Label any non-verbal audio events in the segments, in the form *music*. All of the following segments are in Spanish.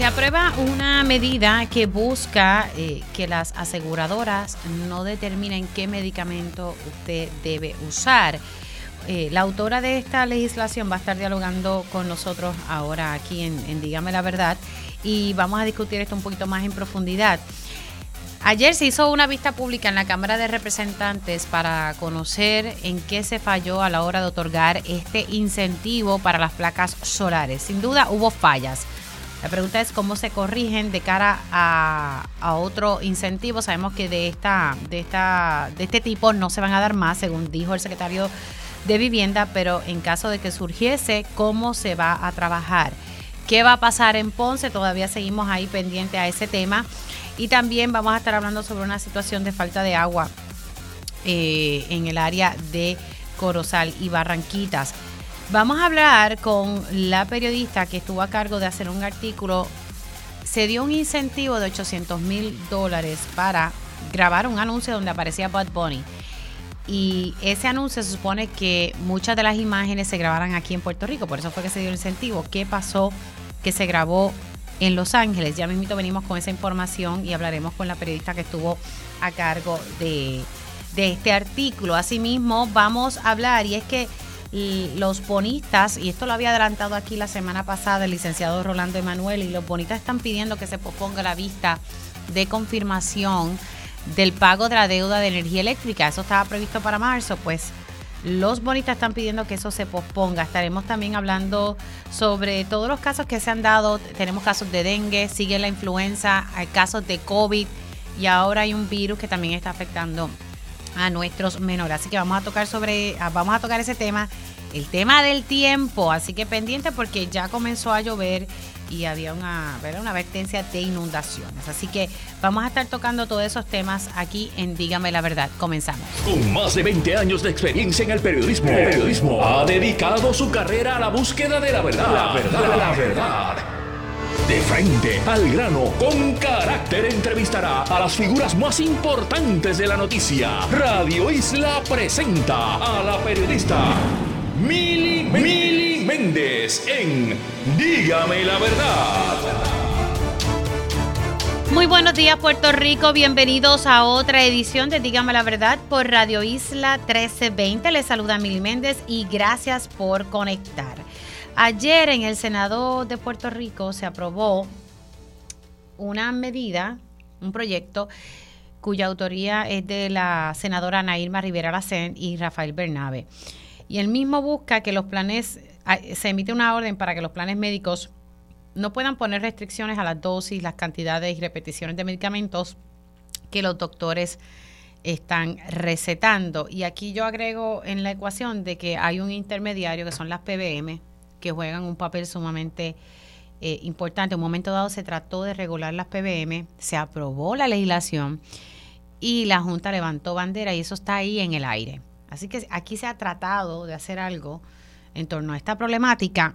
Se aprueba una medida que busca eh, que las aseguradoras no determinen qué medicamento usted debe usar. Eh, la autora de esta legislación va a estar dialogando con nosotros ahora aquí en, en Dígame la Verdad y vamos a discutir esto un poquito más en profundidad. Ayer se hizo una vista pública en la Cámara de Representantes para conocer en qué se falló a la hora de otorgar este incentivo para las placas solares. Sin duda hubo fallas. La pregunta es cómo se corrigen de cara a, otro incentivo. Sabemos que de esta, de esta, de este tipo no se van a dar más, según dijo el secretario de Vivienda, pero en caso de que surgiese, ¿cómo se va a trabajar? ¿Qué va a pasar en Ponce? Todavía seguimos ahí pendiente a ese tema. Y también vamos a estar hablando sobre una situación de falta de agua eh, en el área de Corozal y Barranquitas. Vamos a hablar con la periodista que estuvo a cargo de hacer un artículo. Se dio un incentivo de 800 mil dólares para grabar un anuncio donde aparecía Bud Bunny. Y ese anuncio se supone que muchas de las imágenes se grabaran aquí en Puerto Rico, por eso fue que se dio el incentivo. ¿Qué pasó que se grabó en Los Ángeles? Ya mismito venimos con esa información y hablaremos con la periodista que estuvo a cargo de, de este artículo. Asimismo, vamos a hablar, y es que los bonistas, y esto lo había adelantado aquí la semana pasada el licenciado Rolando Emanuel, y los bonistas están pidiendo que se posponga la vista de confirmación del pago de la deuda de energía eléctrica. Eso estaba previsto para marzo, pues los bonistas están pidiendo que eso se posponga. Estaremos también hablando sobre todos los casos que se han dado. Tenemos casos de dengue, sigue la influenza, hay casos de COVID y ahora hay un virus que también está afectando a nuestros menores. Así que vamos a tocar sobre, ah, vamos a tocar ese tema, el tema del tiempo. Así que pendiente porque ya comenzó a llover y había una, una advertencia de inundaciones. Así que vamos a estar tocando todos esos temas aquí en Dígame la Verdad. Comenzamos. Con más de 20 años de experiencia en el periodismo, el periodismo ha dedicado su carrera a la búsqueda de la verdad. La verdad, la verdad. De frente al grano, con carácter entrevistará a las figuras más importantes de la noticia. Radio Isla presenta a la periodista Mili, Mili Méndez en Dígame la verdad. Muy buenos días Puerto Rico, bienvenidos a otra edición de Dígame la Verdad por Radio Isla 1320. Les saluda Mili Méndez y gracias por conectar. Ayer en el Senado de Puerto Rico se aprobó una medida, un proyecto cuya autoría es de la senadora Nairma Rivera Lacén y Rafael Bernabe. Y el mismo busca que los planes, ah, se emite una orden para que los planes médicos no puedan poner restricciones a las dosis, las cantidades y repeticiones de medicamentos que los doctores están recetando. Y aquí yo agrego en la ecuación de que hay un intermediario que son las PBM, que juegan un papel sumamente eh, importante. En un momento dado se trató de regular las PBM, se aprobó la legislación y la Junta levantó bandera y eso está ahí en el aire. Así que aquí se ha tratado de hacer algo en torno a esta problemática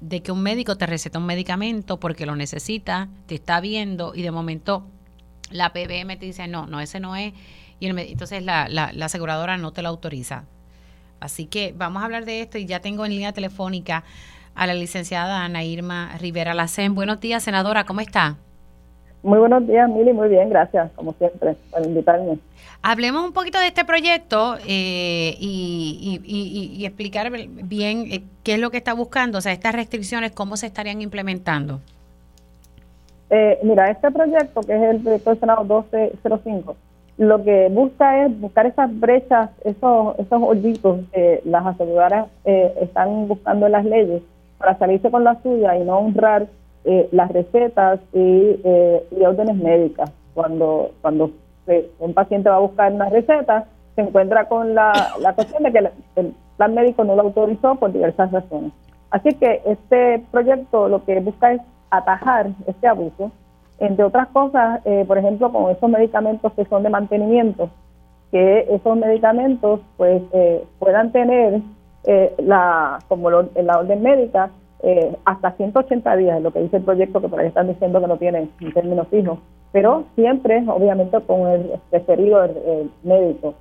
de que un médico te receta un medicamento porque lo necesita, te está viendo y de momento la PBM te dice, no, no, ese no es, y entonces la, la, la aseguradora no te lo autoriza. Así que vamos a hablar de esto y ya tengo en línea telefónica a la licenciada Ana Irma Rivera Lacen. Buenos días, senadora, ¿cómo está? Muy buenos días, Mili, muy bien, gracias, como siempre, por invitarme. Hablemos un poquito de este proyecto eh, y, explicar bien eh, qué es lo que está buscando, o sea, estas restricciones, cómo se estarían implementando. Eh, mira, este proyecto, que es el proyecto del Senado 1205, lo que busca es buscar esas brechas, esos, esos hoyitos que las aseguradoras eh, están buscando en las leyes para salirse con la suya y no honrar eh, las recetas y, eh, y, órdenes médicas. Cuando, cuando un paciente va a buscar una receta, se encuentra con la, la cuestión de que el plan médico no lo autorizó por diversas razones. Así que este proyecto lo que busca es atajar este abuso entre otras cosas, eh, por ejemplo, con esos medicamentos que son de mantenimiento, que esos medicamentos pues eh, puedan tener eh, la como la orden médica hasta 180 días, es lo que dice el proyecto, que por ahí están diciendo que no tiene términos fijos, pero siempre, obviamente, con el referido médico.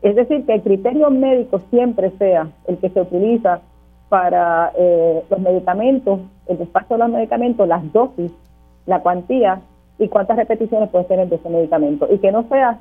Es decir, que el criterio médico siempre sea el que se utiliza para eh, los medicamentos, el despacho de los medicamentos, las dosis, la cuantía y cuántas repeticiones puede tener de ese medicamento. Y que no sea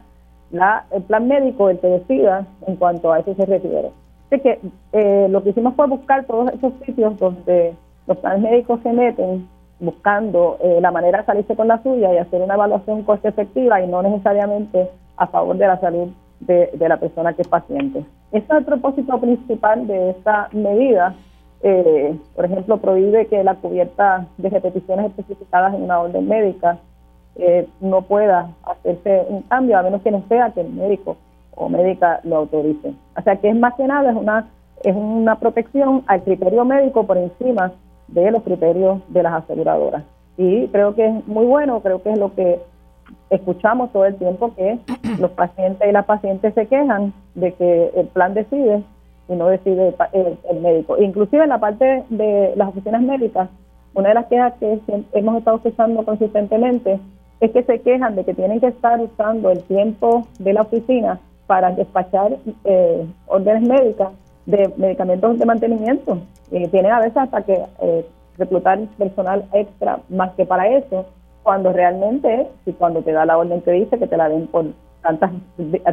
la, el plan médico el que decida en cuanto a eso se refiere. Así que eh, lo que hicimos fue buscar todos esos sitios donde los planes médicos se meten buscando eh, la manera de salirse con la suya y hacer una evaluación coste efectiva y no necesariamente a favor de la salud de, la persona que es paciente. Ese es el propósito principal de esta medida. Eh, por ejemplo, prohíbe que la cubierta de repeticiones especificadas en una orden médica eh, no pueda hacerse un cambio a menos que no sea que el médico o médica lo autorice. O sea que es más que nada es una es una protección al criterio médico por encima de los criterios de las aseguradoras. Y creo que es muy bueno, creo que es lo que escuchamos todo el tiempo que los pacientes y las pacientes se quejan de que el plan decide y no decide el, médico. Inclusive en la parte de las oficinas médicas, una de las quejas que hemos estado escuchando consistentemente es que se quejan de que tienen que estar usando el tiempo de la oficina para despachar eh, órdenes médicas de medicamentos de mantenimiento. Y tienen a veces hasta que eh, reclutar personal extra más que para eso, cuando realmente, si cuando te da la orden que dice que te la den por tantas,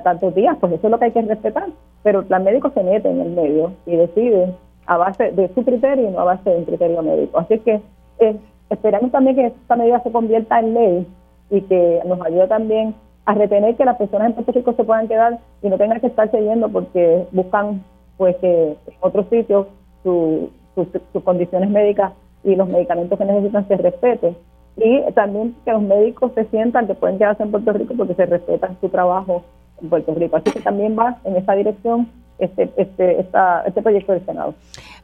tantos días, pues eso es lo que hay que respetar. Pero el plan médico se mete en el medio y decide a base de su criterio y no a base de un criterio médico. Así que eh, esperamos también que esta medida se convierta en ley y que nos ayude también a retener que las personas en Puerto Rico se puedan quedar y no tengan que estar yendo porque buscan pues que en otros sitios sus condiciones médicas y los medicamentos que necesitan se respeten y también que los médicos se sientan que pueden quedarse en Puerto Rico porque se respetan su trabajo en Puerto Rico. Así que también va en esa dirección este, este, esta, este proyecto del Senado.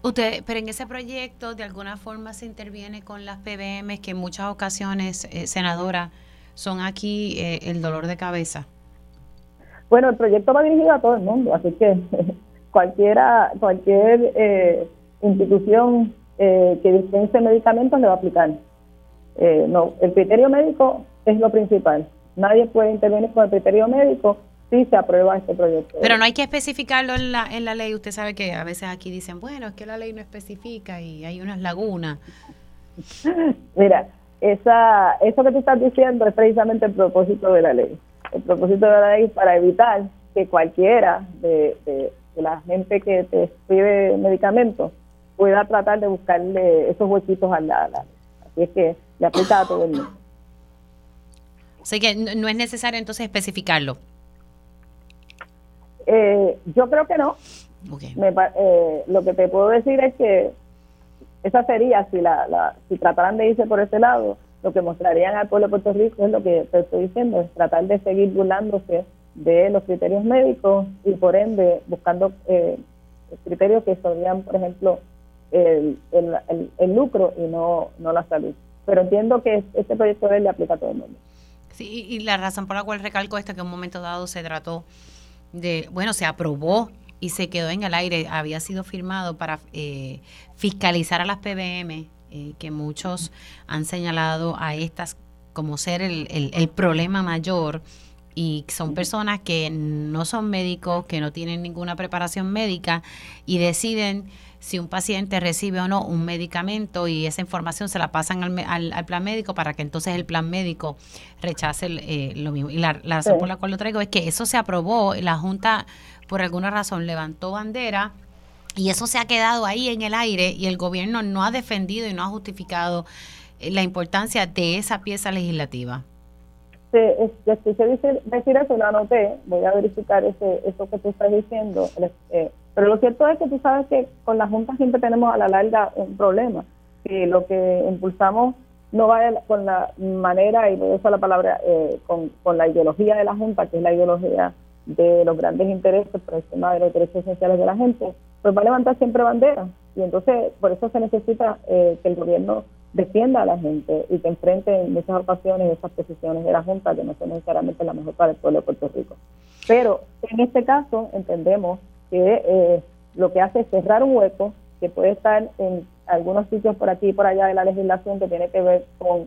Usted, pero en ese proyecto de alguna forma se interviene con las PBM que en muchas ocasiones, eh, senadora, son aquí eh, el dolor de cabeza. Bueno, el proyecto va dirigido a todo el mundo, así que *laughs* cualquiera, cualquier eh, institución que dispense medicamentos le va a aplicar. Eh, no, el criterio médico es lo principal. Nadie puede intervenir con el criterio médico si se aprueba este proyecto. Pero no hay que especificarlo en la, en la ley. Usted sabe que a veces aquí dicen, bueno, es que la ley no especifica y hay unas lagunas. *laughs* Mira, esa, eso que tú estás diciendo es precisamente el propósito de la ley. El propósito de la ley es para evitar que cualquiera de, de la gente que te pide medicamentos pueda tratar de buscarle esos huequitos a la, ley. Así es que le aplica a todo el mundo. Así que no es necesario entonces especificarlo. Eh, yo creo que no. Eh, lo que te puedo decir es que esa sería, si la, la, si trataran de irse por ese lado, lo que mostrarían al pueblo de Puerto Rico es lo que te estoy diciendo, es tratar de seguir burlándose de los criterios médicos y por ende buscando eh, criterios que serían, por ejemplo, el, el, lucro y no, no la salud. Pero entiendo que este proyecto de ley le aplica a todo el mundo. Sí, y la razón por la cual recalco esto que en un momento dado se trató de, bueno, se aprobó y se quedó en el aire, había sido firmado para eh, fiscalizar a las PBM, eh, que muchos han señalado a estas como ser el, el, el problema mayor y son personas que no son médicos, que no tienen ninguna preparación médica y deciden si un paciente recibe o no un medicamento y esa información se la pasan al, al, plan médico para que entonces el plan médico rechace eh, lo mismo. Y la, razón por la cual lo traigo es que eso se aprobó, la Junta por alguna razón levantó bandera y eso se ha quedado ahí en el aire y el gobierno no ha defendido y no ha justificado eh, la importancia de esa pieza legislativa. Sí, escuché decir, decir eso, lo anoté, voy a verificar ese, eso que tú estás diciendo. Eh, pero lo cierto es que tú sabes que con la Junta siempre tenemos a la larga un problema. Si lo que impulsamos no va con la manera, y voy a usar la palabra, eh, con, con la ideología de la Junta, que es la ideología de los grandes intereses por encima de los derechos esenciales de la gente, pues va a levantar siempre bandera. Y entonces, por eso se necesita eh, que el gobierno defienda a la gente y que enfrente en muchas ocasiones esas posiciones de la Junta que no son necesariamente la mejor para el pueblo de Puerto Rico. Pero en este caso entendemos que eh, lo que hace es cerrar un hueco que puede estar en algunos sitios por aquí y por allá de la legislación que tiene que ver con,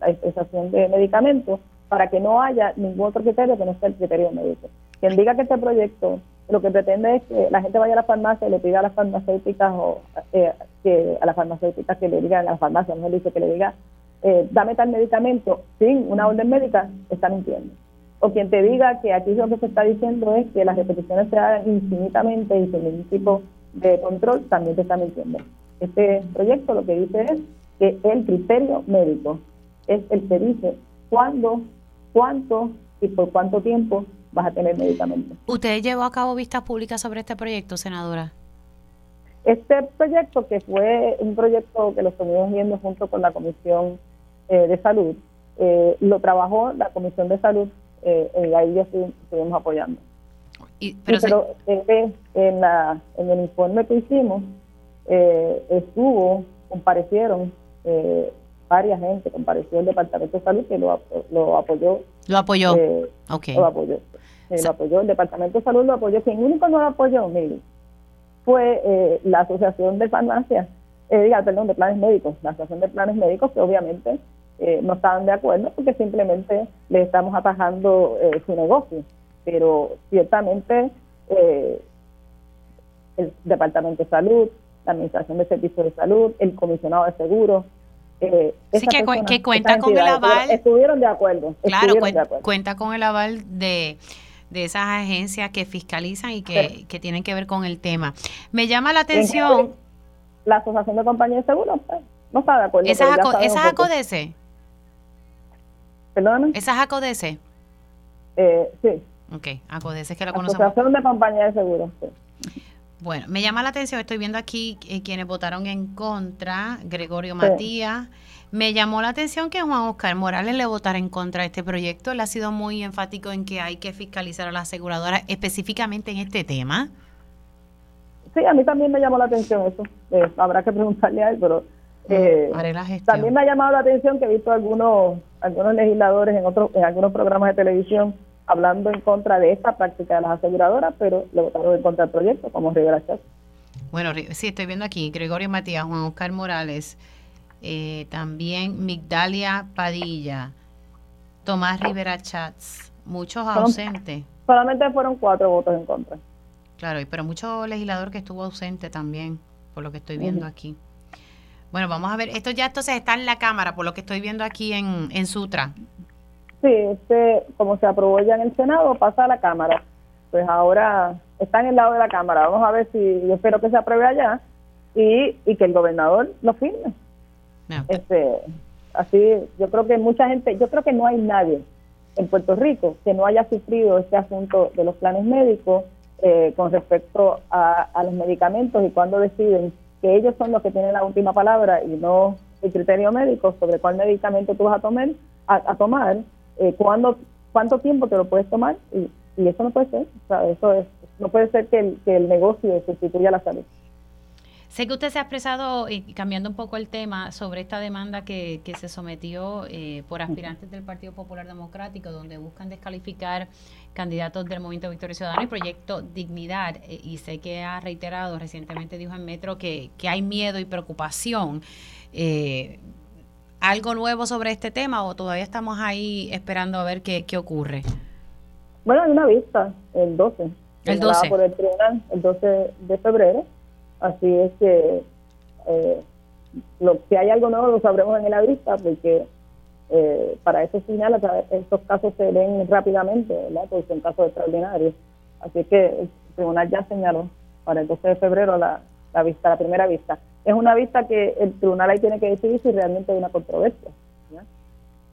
la dispensación de medicamentos para que no haya ningún otro criterio que no sea el criterio médico. Quien diga que este proyecto lo que pretende es que la gente vaya a la farmacia y le pida a las farmacéuticas o eh, que a las farmacéuticas que le digan, a las farmacias, no dice que le diga, eh, dame tal medicamento sin una orden médica, está mintiendo. O quien te diga que aquí lo que se está diciendo es que las repeticiones se hagan infinitamente y sin ningún tipo de control, también te está mintiendo. Este proyecto lo que dice es que el criterio médico es el que dice cuándo, cuánto y por cuánto tiempo vas a tener medicamentos. ¿Usted llevó a cabo vistas públicas sobre este proyecto, senadora? Este proyecto, que fue un proyecto que lo estuvimos viendo junto con la Comisión eh, de Salud, eh, lo trabajó la Comisión de Salud eh, y ahí ya estuvimos apoyando. pero, en, la, en el informe que hicimos, estuvo, comparecieron varias gente, compareció el Departamento de Salud que lo, lo apoyó. Lo apoyó. Lo apoyó lo apoyó, el Departamento de Salud lo apoyó. Quien único no lo apoyó, mire, fue eh, la Asociación de Farmacias, eh, diga, perdón, de Planes Médicos, la Asociación de Planes Médicos, que obviamente eh, no estaban de acuerdo porque simplemente le estamos atajando eh, su negocio. Pero ciertamente el Departamento de Salud, la Administración de Servicios de Salud, el Comisionado de Seguros, eh, sí, que, cuenta con el aval. Estuvieron de acuerdo. Claro, cuenta con el aval de, de esas agencias que fiscalizan y que, tienen que ver con el tema. Me llama la atención. La Asociación de Compañías de Seguros pues, no está de acuerdo. ¿Esas, aco ¿esas ACODESE? ¿Perdón? ¿Esas ACODESE? Eh, sí. Ok, ACODESE es que la conocemos. Asociación de Compañías de Seguros, Bueno, me llama la atención, estoy viendo aquí eh, quienes votaron en contra, Gregorio Matías, me llamó la atención que Juan Oscar Morales le votara en contra de este proyecto. Él ha sido muy enfático en que hay que fiscalizar a la aseguradora específicamente en este tema. Sí, a mí también me llamó la atención eso. Eh, habrá que preguntarle a él, pero eh, también me ha llamado la atención que he visto algunos algunos legisladores en otros en algunos programas de televisión hablando en contra de esta práctica de las aseguradoras, pero le votaron en contra del proyecto, como Rivera Chávez. Bueno, sí, estoy viendo aquí Gregorio Matías, Juan Oscar Morales, eh, también Migdalia Padilla, Tomás Rivera Chats, muchos ausentes. Solamente fueron cuatro votos en contra. Claro, pero mucho legislador que estuvo ausente también, por lo que estoy viendo aquí. Bueno, vamos a ver, esto ya entonces está en la Cámara, por lo que estoy viendo aquí en, en Sutra. Sí, este, como se aprobó ya en el Senado, pasa a la Cámara. Pues ahora está en el lado de la Cámara. Vamos a ver si, yo espero que se apruebe allá y, y que el gobernador lo firme. Este, así, yo creo que mucha gente, yo creo que no hay nadie en Puerto Rico que no haya sufrido este asunto de los planes médicos eh, con respecto a, los medicamentos y cuando deciden que ellos son los que tienen la última palabra y no el criterio médico sobre cuál medicamento tú vas a tomar, a, tomar eh, cuándo, cuánto tiempo te lo puedes tomar y, eso no puede ser, eso es, no puede ser que el, que el negocio sustituya la salud. Sé que usted se ha expresado, y cambiando un poco el tema, sobre esta demanda que, que se sometió eh, por aspirantes del Partido Popular Democrático, donde buscan descalificar candidatos del Movimiento Victoria Ciudadana y Proyecto Dignidad. Eh, y sé que ha reiterado, recientemente dijo en Metro que, que hay miedo y preocupación. Eh, ¿Algo nuevo sobre este tema o todavía estamos ahí esperando a ver qué, qué ocurre? Bueno, hay una vista el 12. El 12. Por el tribunal, el 12 de febrero Así es que eh, lo, si hay algo nuevo lo sabremos en la vista porque eh, para eso final estos casos se ven rápidamente, ¿verdad? Porque son casos extraordinarios. Así que el tribunal ya señaló para el 12 de febrero la, la vista, la primera vista. Es una vista que el tribunal ahí tiene que decidir si realmente hay una controversia. ¿ya?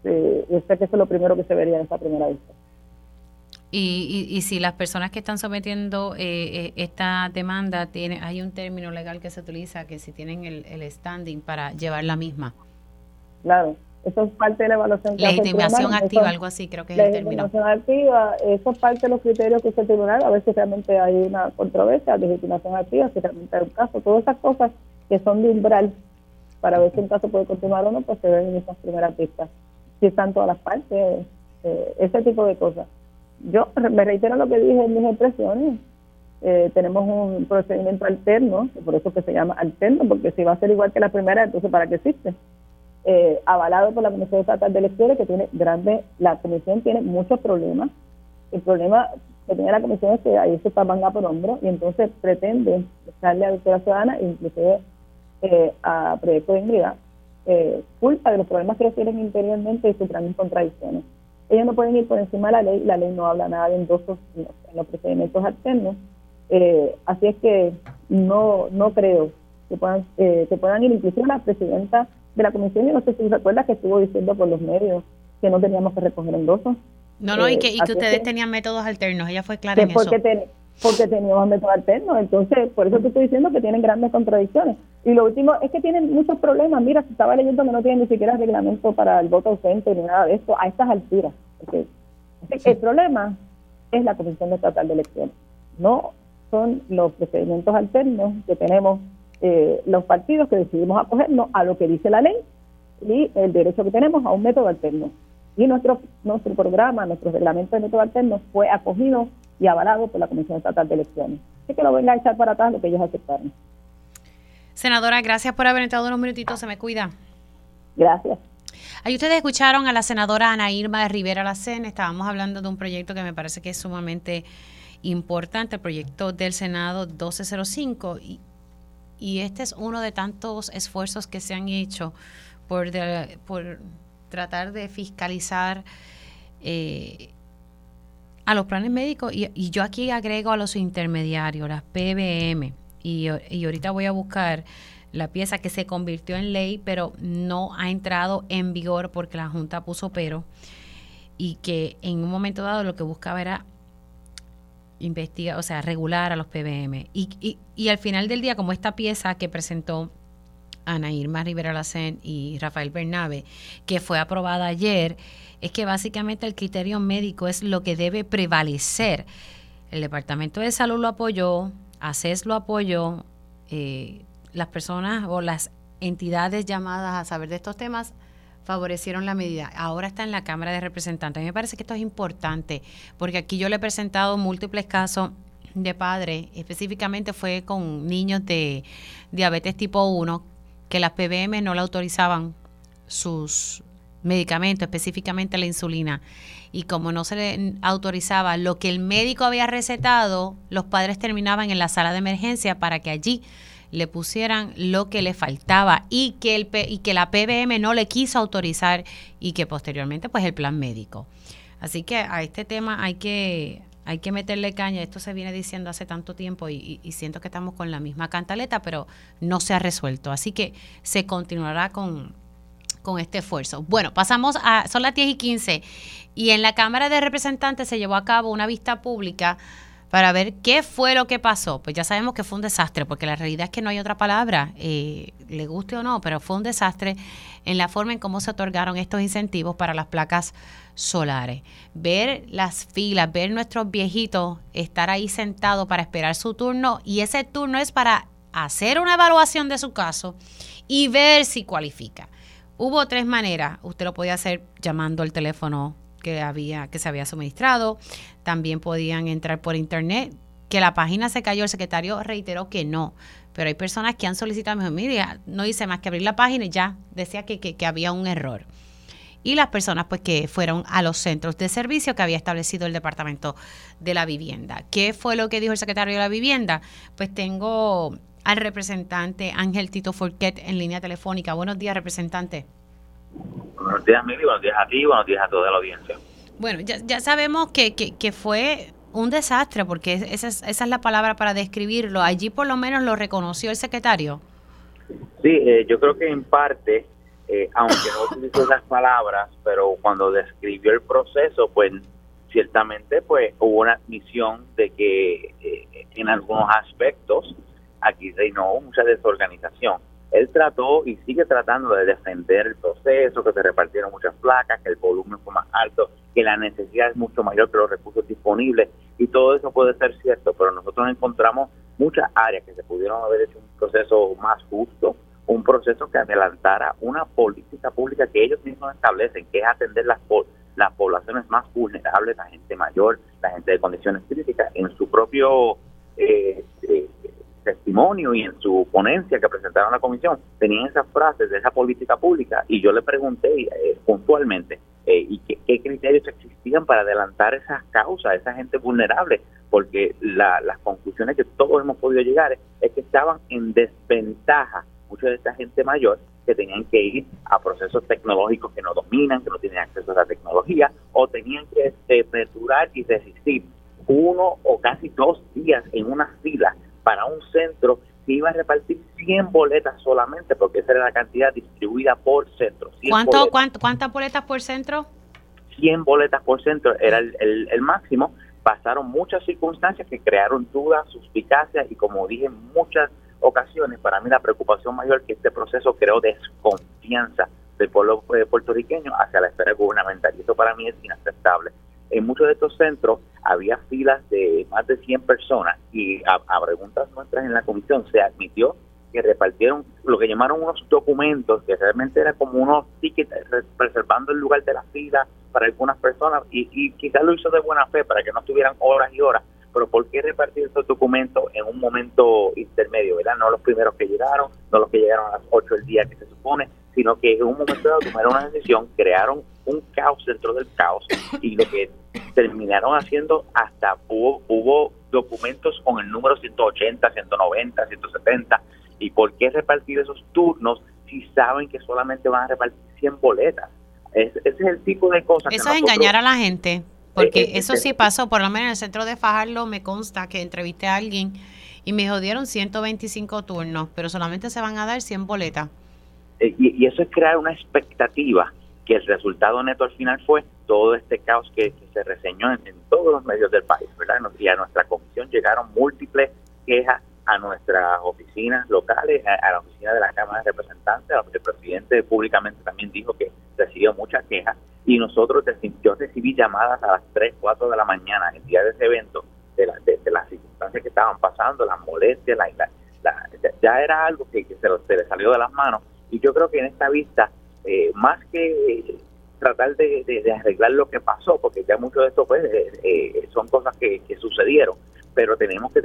sé que eso es lo primero que se vería en esa primera vista. Y, y, si las personas que están sometiendo eh, eh, esta demanda, tiene, hay un término legal que se utiliza, que si tienen el, el standing para llevar la misma. Claro, eso es parte de la evaluación. Legitimación activa, algo así, creo que es el término. Legitimación activa, eso es parte de los criterios que usa el tribunal, a si realmente hay una controversia, legitimación activa, si realmente hay un caso, todas esas cosas que son de umbral para ver si un caso puede continuar o no, pues se ven en esas primeras pistas. Si están todas las partes, eh, ese tipo de cosas yo me reitero lo que dije en mis expresiones. Eh, tenemos un procedimiento alterno, por eso que se llama alterno, porque si va a ser igual que la primera, entonces ¿para qué existe? Eh, avalado por la Comisión Estatal de Elecciones, que tiene grande, la Comisión tiene muchos problemas. El problema que tiene la comisión es que ahí se está manga por hombro y entonces pretende darle a la ciudadana, inclusive eh, a Proyecto de Ingrid, eh, culpa de los problemas que tienen interiormente y sus grandes contradicciones. Ellos no pueden ir por encima de la ley, la ley no habla nada de endosos en los, procedimientos alternos, eh, así es que no no creo que puedan eh, que puedan ir, inclusive la presidenta de la comisión, yo no sé si recuerda que estuvo diciendo por los medios que no teníamos que recoger endosos. No, no, y que, y que ustedes tenían métodos alternos, ella fue clara en porque eso. Porque teníamos métodos alternos, entonces por eso te estoy diciendo que tienen grandes contradicciones. Y lo último es que tienen muchos problemas. Mira, se estaba leyendo que no tienen ni siquiera reglamento para el voto ausente ni nada de esto a estas alturas. El problema es la Comisión Estatal de Elecciones, no son los procedimientos alternos que tenemos eh, los partidos que decidimos acogernos a lo que dice la ley y el derecho que tenemos a un método alterno. Y nuestro, nuestro programa, nuestro reglamento de método alterno fue acogido y avalado por la Comisión Estatal de Elecciones. Así que lo venga a echar para atrás lo que ellos aceptaron. Senadora, gracias por haber entrado unos minutitos. Se me cuida. Gracias. Ahí ustedes escucharon a la senadora Ana Irma de Rivera Lacena. Estábamos hablando de un proyecto que me parece que es sumamente importante, el proyecto del Senado 1205. Y, y este es uno de tantos esfuerzos que se han hecho por, por tratar de fiscalizar eh, a los planes médicos y, yo aquí agrego a los intermediarios, las PBM, y, y ahorita voy a buscar la pieza que se convirtió en ley, pero no ha entrado en vigor porque la Junta puso pero, y que en un momento dado lo que buscaba era investigar, o sea, regular a los PBM. Y, y, y al final del día, como esta pieza que presentó Ana Irma Rivera y Rafael Bernabe, que fue aprobada ayer, es que básicamente el criterio médico es lo que debe prevalecer. El Departamento de Salud lo apoyó, ACES lo apoyó, eh, las personas o las entidades llamadas a saber de estos temas favorecieron la medida. Ahora está en la Cámara de Representantes. A mí me parece que esto es importante, porque aquí yo le he presentado múltiples casos de padres, específicamente fue con niños de diabetes tipo 1 que las PBM no le autorizaban sus medicamentos, específicamente la insulina. Y como no se le autorizaba lo que el médico había recetado, los padres terminaban en la sala de emergencia para que allí le pusieran lo que le faltaba y que, el, y que la PBM no le quiso autorizar y que posteriormente pues el plan médico. Así que a este tema hay que, hay que meterle caña. Esto se viene diciendo hace tanto tiempo y, siento que estamos con la misma cantaleta, pero no se ha resuelto. Así que se continuará con, con este esfuerzo. Bueno, pasamos a, son las 10 y 15 y en la Cámara de Representantes se llevó a cabo una vista pública para ver qué fue lo que pasó. Pues ya sabemos que fue un desastre, porque la realidad es que no hay otra palabra, eh, le guste o no, pero fue un desastre en la forma en cómo se otorgaron estos incentivos para las placas solares. Ver las filas, ver nuestros viejitos estar ahí sentados para esperar su turno y ese turno es para hacer una evaluación de su caso y ver si cualifica. Hubo tres maneras. Usted lo podía hacer llamando al teléfono que había que se había suministrado. También podían entrar por internet. Que la página se cayó, el secretario reiteró que no. Pero hay personas que han solicitado, mejor, mire, no hice más que abrir la página y ya decía que, que había un error y las personas pues que fueron a los centros de servicio que había establecido el Departamento de la Vivienda. ¿Qué fue lo que dijo el secretario de la Vivienda? Pues tengo al representante Ángel Tito Forquet en línea telefónica. Buenos días, representante. Buenos días, Mili. Buenos días a ti. Buenos días a toda la audiencia. Bueno, ya, ya sabemos que, que, fue un desastre, porque esa es, esa es la palabra para describirlo. Allí por lo menos lo reconoció el secretario. Sí, eh, yo creo que en parte eh, aunque no utilizó esas palabras, pero cuando describió el proceso, pues ciertamente pues hubo una admisión de que eh, en algunos aspectos aquí reinó mucha desorganización. Él trató y sigue tratando de defender el proceso, que se repartieron muchas placas, que el volumen fue más alto, que la necesidad es mucho mayor que los recursos disponibles y todo eso puede ser cierto, pero nosotros encontramos muchas áreas que se pudieron haber hecho un proceso más justo, un proceso que adelantara una política pública que ellos mismos establecen, que es atender las, las poblaciones más vulnerables, la gente mayor, la gente de condiciones críticas, en su propio eh, eh, testimonio y en su ponencia que presentaron a la comisión, tenían esas frases de esa política pública. Y yo le pregunté eh, puntualmente, eh, y qué, criterios existían para adelantar esas causas, esa gente vulnerable, porque la, las conclusiones que todos hemos podido llegar es que estaban en desventaja mucha de esta gente mayor que tenían que ir a procesos tecnológicos que no dominan, que no tienen acceso a la tecnología, o tenían que apresurar y resistir uno o casi dos días en una fila para un centro que iba a repartir 100 boletas solamente, porque esa era la cantidad distribuida por centro. ¿Cuánto, cuánto, ¿Cuántas boletas por centro? 100 boletas por centro era el, el, el máximo. Pasaron muchas circunstancias que crearon dudas, suspicacias y como dije, muchas ocasiones, para mí la preocupación mayor que este proceso creó desconfianza del pueblo eh, puertorriqueño hacia la esfera gubernamental. Y eso para mí es inaceptable. En muchos de estos centros había filas de más de 100 personas y a, preguntas nuestras en la comisión se admitió que repartieron lo que llamaron unos documentos que realmente era como unos tickets reservando el lugar de la fila para algunas personas y, y quizás lo hizo de buena fe para que no estuvieran horas y horas pero ¿por qué repartir estos documentos en un momento intermedio, verdad? No los primeros que llegaron, no los que llegaron a las 8 del día que se supone, sino que en un momento dado tomaron una decisión, crearon un caos dentro del caos y lo que terminaron haciendo hasta hubo, hubo documentos con el número 180, 190, 170 y por qué repartir esos turnos si saben que solamente van a repartir 100 boletas. ese es el tipo de cosas. Eso es engañar a la gente. Porque eso sí pasó, por lo menos en el centro de Fajardo me consta que entrevisté a alguien y me jodieron 125 turnos, pero solamente se van a dar 100 boletas. Eh, y, eso es crear una expectativa que el resultado neto al final fue todo este caos que, se reseñó en, todos los medios del país, ¿verdad? Y a nuestra comisión llegaron múltiples quejas a nuestras oficinas locales, a, la oficina de la Cámara de Representantes, el presidente públicamente también dijo que recibió muchas quejas y nosotros, yo recibí llamadas a las 3, 4 de la mañana el día de ese evento de, las circunstancias que estaban pasando, las molestias, la, ya era algo que, se, le salió de las manos. Y yo creo que en esta vista, eh, más que tratar de, arreglar lo que pasó, porque ya mucho de esto pues eh, eh, son cosas que, sucedieron, pero tenemos que,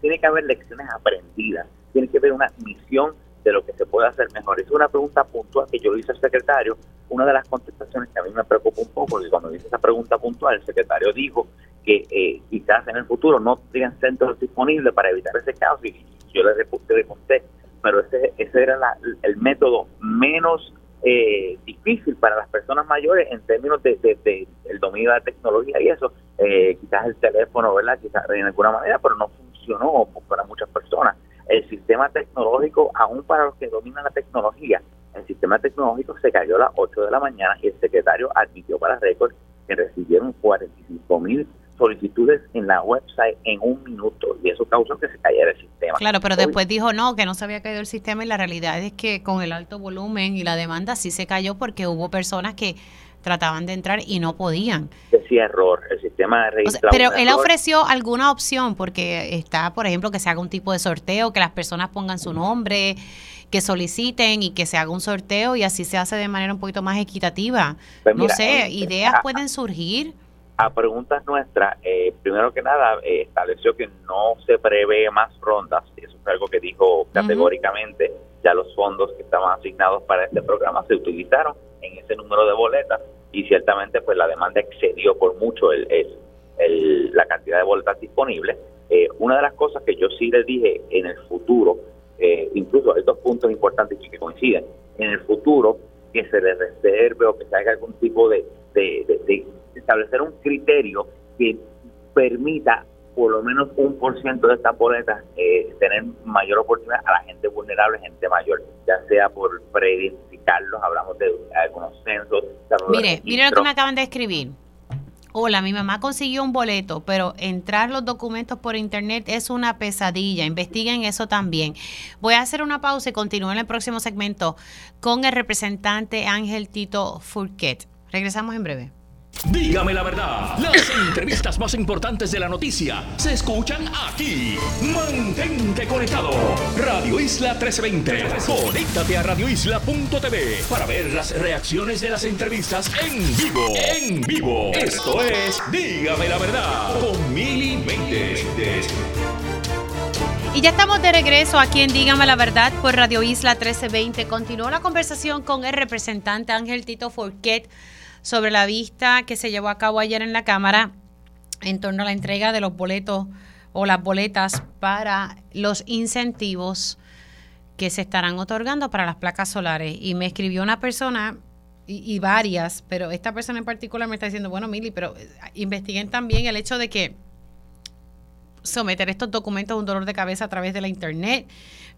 tiene que haber lecciones aprendidas, tiene que haber una misión de lo que se puede hacer mejor. Es una pregunta puntual que yo le hice al secretario. Una de las contestaciones que a mí me preocupa un poco, porque cuando hice esa pregunta puntual, el secretario dijo que eh, quizás en el futuro no tengan centros disponibles para evitar ese caos. Y yo le, le conté, pero ese, ese era el método menos eh, difícil para las personas mayores en términos de, de, el dominio de la tecnología y eso, eh, quizás el teléfono, ¿verdad? Quizás de alguna manera, pero no funcionó para muchas personas. El sistema tecnológico, aún para los que dominan la tecnología, el sistema tecnológico se cayó a las 8 de la mañana y el secretario admitió para récord que recibieron 45 mil solicitudes en la website en un minuto y eso causó que se cayera el sistema. Claro, pero después dijo no, que no se había caído el sistema y la realidad es que con el alto volumen y la demanda sí se cayó porque hubo personas que trataban de entrar y no podían. Decía error, el sistema de registro. pero él ofreció alguna opción porque está, por ejemplo, que se haga un tipo de sorteo, que las personas pongan su nombre, que soliciten y que se haga un sorteo y así se hace de manera un poquito más equitativa. Pues no sé, ideas pueden surgir a preguntas nuestras, eh, primero que nada, eh, estableció que no se prevé más rondas, eso es algo que dijo categóricamente, ya los fondos que estaban asignados para este programa se utilizaron en ese número de boletas y ciertamente pues la demanda excedió por mucho el, el, la cantidad de boletas disponibles. Eh, una de las cosas que yo sí les dije en el futuro, incluso hay dos puntos importantes que coinciden, en el futuro que se le reserve o que se haga algún tipo de, de establecer un criterio que permita por lo menos un por ciento de estas boletas eh, tener mayor oportunidad a la gente vulnerable, gente mayor, ya sea por preidentificarlos, hablamos de algunos censos. Mire, mire lo que me acaban de escribir. Hola, mi mamá consiguió un boleto, pero entrar los documentos por internet es una pesadilla. Investiguen eso también. Voy a hacer una pausa y continúo en el próximo segmento con el representante Ángel Tito Furquet. Regresamos en breve. Dígame la verdad, las entrevistas más importantes de la noticia se escuchan aquí. Mantente conectado. Radio Isla 1320. Conéctate a radioisla.tv para ver las reacciones de las entrevistas en vivo. En vivo. Esto es Dígame la verdad con Mili Y ya estamos de regreso aquí en Dígame la Verdad por Radio Isla 1320. Continuó la conversación con el representante Ángel Tito Forquet sobre la vista que se llevó a cabo ayer en la Cámara en torno a la entrega de los boletos o las boletas para los incentivos que se estarán otorgando para las placas solares. Y me escribió una persona y, varias, pero esta persona en particular me está diciendo, bueno, Mili, pero eh, investiguen también el hecho de que someter estos documentos es un dolor de cabeza a través de la internet.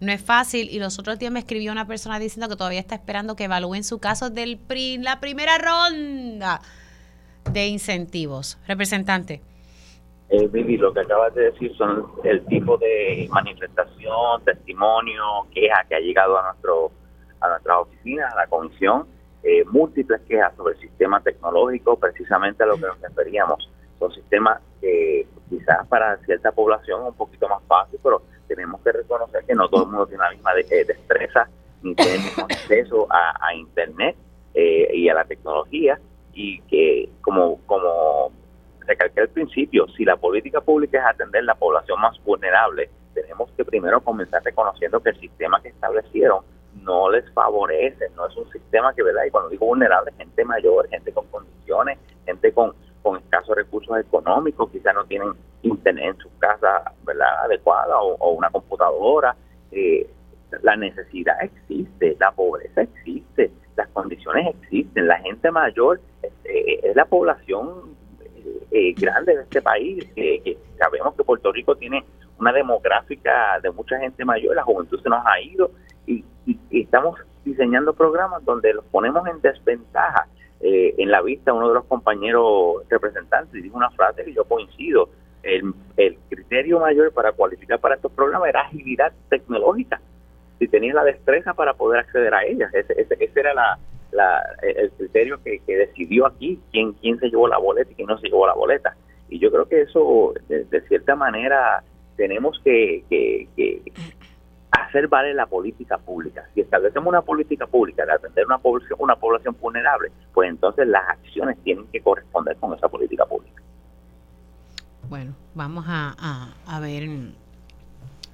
No es fácil. Y los otros días me escribió una persona diciendo que todavía está esperando que evalúen su caso del la primera ronda de incentivos. Representante. Eh, Vivi, lo que acabas de decir son el tipo de manifestación, testimonio, queja que ha llegado a nuestro a nuestras oficinas, a la comisión, eh, múltiples quejas sobre el sistema tecnológico, precisamente a lo que nos referíamos. Son sistemas que quizás para cierta población es un poquito más fácil, pero tenemos que reconocer que no todo el mundo tiene la misma eh, destreza ni *laughs* tiene el mismo acceso a, Internet y a la tecnología y que como como recalqué al principio, si la política pública es atender la población más vulnerable, tenemos que primero comenzar reconociendo que el sistema que establecieron no les favorece, no es un sistema que, ¿verdad? Y cuando digo vulnerable, gente mayor, gente con condiciones, gente con, con escasos recursos económicos, quizás no tienen internet en su casa, ¿verdad? Adecuada o, una computadora. Eh, la necesidad existe, la pobreza existe, las condiciones existen, la gente mayor eh, es la población eh, grande de este país, que sabemos que Puerto Rico tiene una demográfica de mucha gente mayor, la juventud se nos ha ido y, estamos diseñando programas donde los ponemos en desventaja. Eh, en la vista uno de los compañeros representantes dijo una frase que yo coincido, el, el criterio mayor para cualificar para estos programas era agilidad tecnológica, si tenías la destreza para poder acceder a ellas, ese, ese, ese era la, el criterio que, decidió aquí quién, quién se llevó la boleta y quién no se llevó la boleta. Y yo creo que eso, de, cierta manera, tenemos que, hacer valer la política pública. Si establecemos una política pública de atender una población, una población vulnerable, pues entonces las acciones tienen que corresponder con esa política pública. Bueno, vamos a, a, ver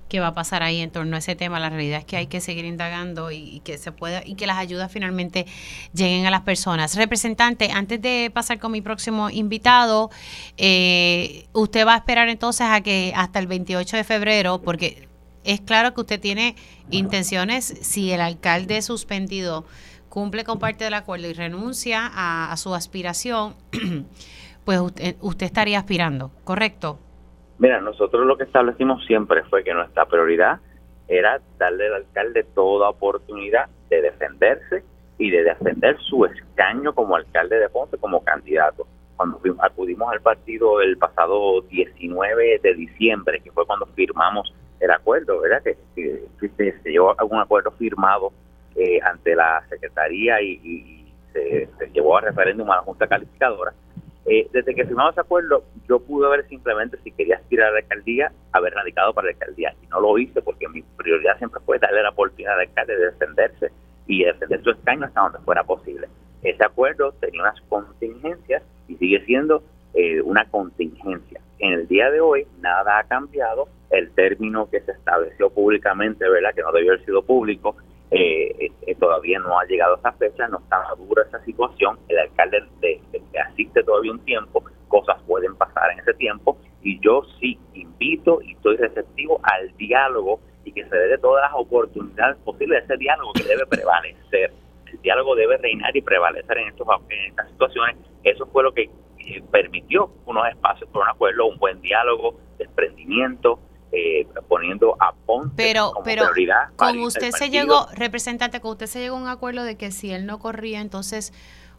qué va a pasar ahí en torno a ese tema. La realidad es que hay que seguir indagando y, que se pueda y que las ayudas finalmente lleguen a las personas. Representante, antes de pasar con mi próximo invitado, eh, usted va a esperar entonces a que hasta el 28 de febrero, porque es claro que usted tiene intenciones, si el alcalde suspendido cumple con parte del acuerdo y renuncia a, su aspiración, *clears throat* pues usted, usted estaría aspirando, ¿correcto? Mira, nosotros lo que establecimos siempre fue que nuestra prioridad era darle al alcalde toda oportunidad de defenderse y de defender su escaño como alcalde de Ponce como candidato. Cuando acudimos al partido el pasado 19 de diciembre, que fue cuando firmamos el acuerdo, ¿verdad? Que, se llevó algún acuerdo firmado eh, ante la Secretaría y, se, se, llevó a referéndum a la Junta Calificadora. Eh, desde que firmamos ese acuerdo, yo pude haber simplemente, si quería aspirar a la alcaldía, haber radicado para la alcaldía. Y no lo hice porque mi prioridad siempre fue darle la oportunidad al alcalde de defenderse y defender su escaño hasta donde fuera posible. Ese acuerdo tenía unas contingencias y sigue siendo eh, una contingencia. En el día de hoy, nada ha cambiado. El término que se estableció públicamente, ¿verdad? Que no debió haber sido público, eh, eh, todavía no ha llegado a esa fecha, no está madura esa situación, el alcalde de, asiste todavía un tiempo, cosas pueden pasar en ese tiempo y yo sí invito y estoy receptivo al diálogo y que se dé de todas las oportunidades posibles ese diálogo que debe prevalecer. El diálogo debe reinar y prevalecer en, estos, en estas situaciones. Eso fue lo que eh, permitió unos espacios por un acuerdo, un buen diálogo, desprendimiento, eh, poniendo a Ponce pero, como pero prioridad. Con usted se llegó, representante, con usted se llegó a un acuerdo de que si él no corría, entonces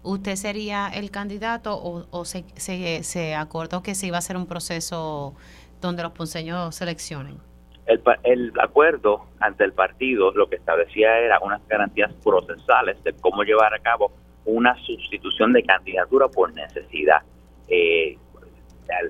usted sería el candidato o, se, se, acordó que se iba a hacer un proceso donde los ponceños seleccionen. El, el acuerdo ante el partido lo que establecía era unas garantías procesales de cómo llevar a cabo una sustitución de candidatura por necesidad. Eh,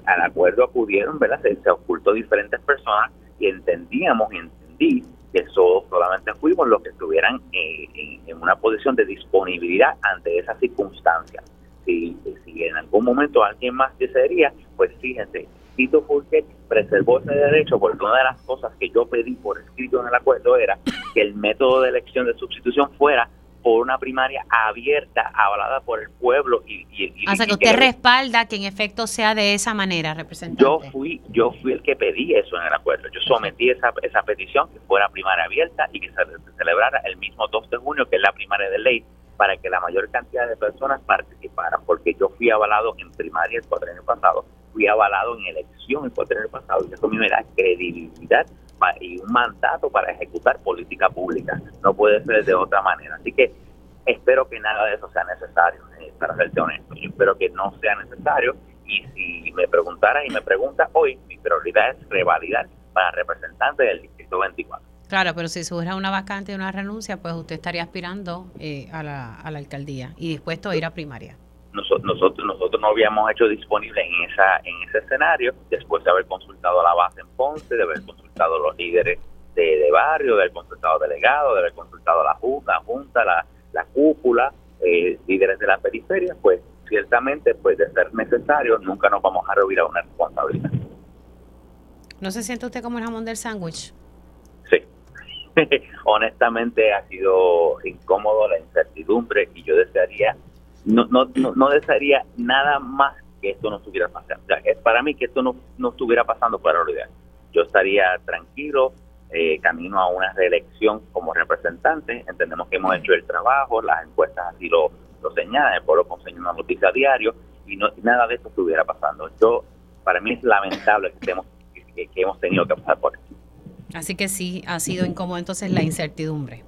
al, acuerdo acudieron, ¿verdad? Se, ocultó diferentes personas y entendíamos entendí que solamente fuimos los que estuvieran eh, en, una posición de disponibilidad ante esas circunstancias. Si, si en algún momento alguien más desearía, pues fíjense, Tito Fulker preservó ese derecho porque una de las cosas que yo pedí por escrito en el acuerdo era que el método de elección de sustitución fuera por una primaria abierta, avalada por el pueblo y, y, o sea que usted respalda que en efecto sea de esa manera, representante. Yo fui, yo fui el que pedí eso en el acuerdo. Yo sometí esa, esa petición que fuera primaria abierta y que se, celebrara el mismo 2 de junio, que es la primaria de ley, para que la mayor cantidad de personas participaran, porque yo fui avalado en primaria el año pasado, fui avalado en elección el año pasado, y eso a mí me da credibilidad y un mandato para ejecutar política pública. No puede ser de otra manera. Así que espero que nada de eso sea necesario, eh, para serte honesto. Yo espero que no sea necesario y si me preguntara y me pregunta hoy, mi prioridad es revalidar para representantes del Distrito 24. Claro, pero si surge una vacante y una renuncia, pues usted estaría aspirando eh, a, la, a la alcaldía y dispuesto a ir a primaria nosotros, nosotros, nosotros no habíamos hecho disponible en esa en ese escenario, después de haber consultado a la base en Ponce, de haber consultado a los líderes de, barrio, de haber consultado a delegados, de haber consultado a la Junta, la, junta, la, cúpula, eh, líderes de la periferia, pues ciertamente, pues de ser necesario, nunca nos vamos a rehuir a una responsabilidad. ¿No se siente usted como el jamón del sándwich? Sí. *laughs* Honestamente ha sido incómodo la incertidumbre y yo desearía no, no, no, desearía nada más que esto no estuviera pasando. para mí que esto no, no estuviera pasando para ideal. Yo estaría tranquilo, eh, camino a una reelección como representante. Entendemos que hemos hecho el trabajo, las encuestas así lo, lo señalan, el pueblo conseguir una noticia a diario y, no, nada de esto estuviera pasando. Yo, para mí es lamentable que, que, que hemos tenido que pasar por esto. Así que sí, ha sido incómodo entonces la incertidumbre.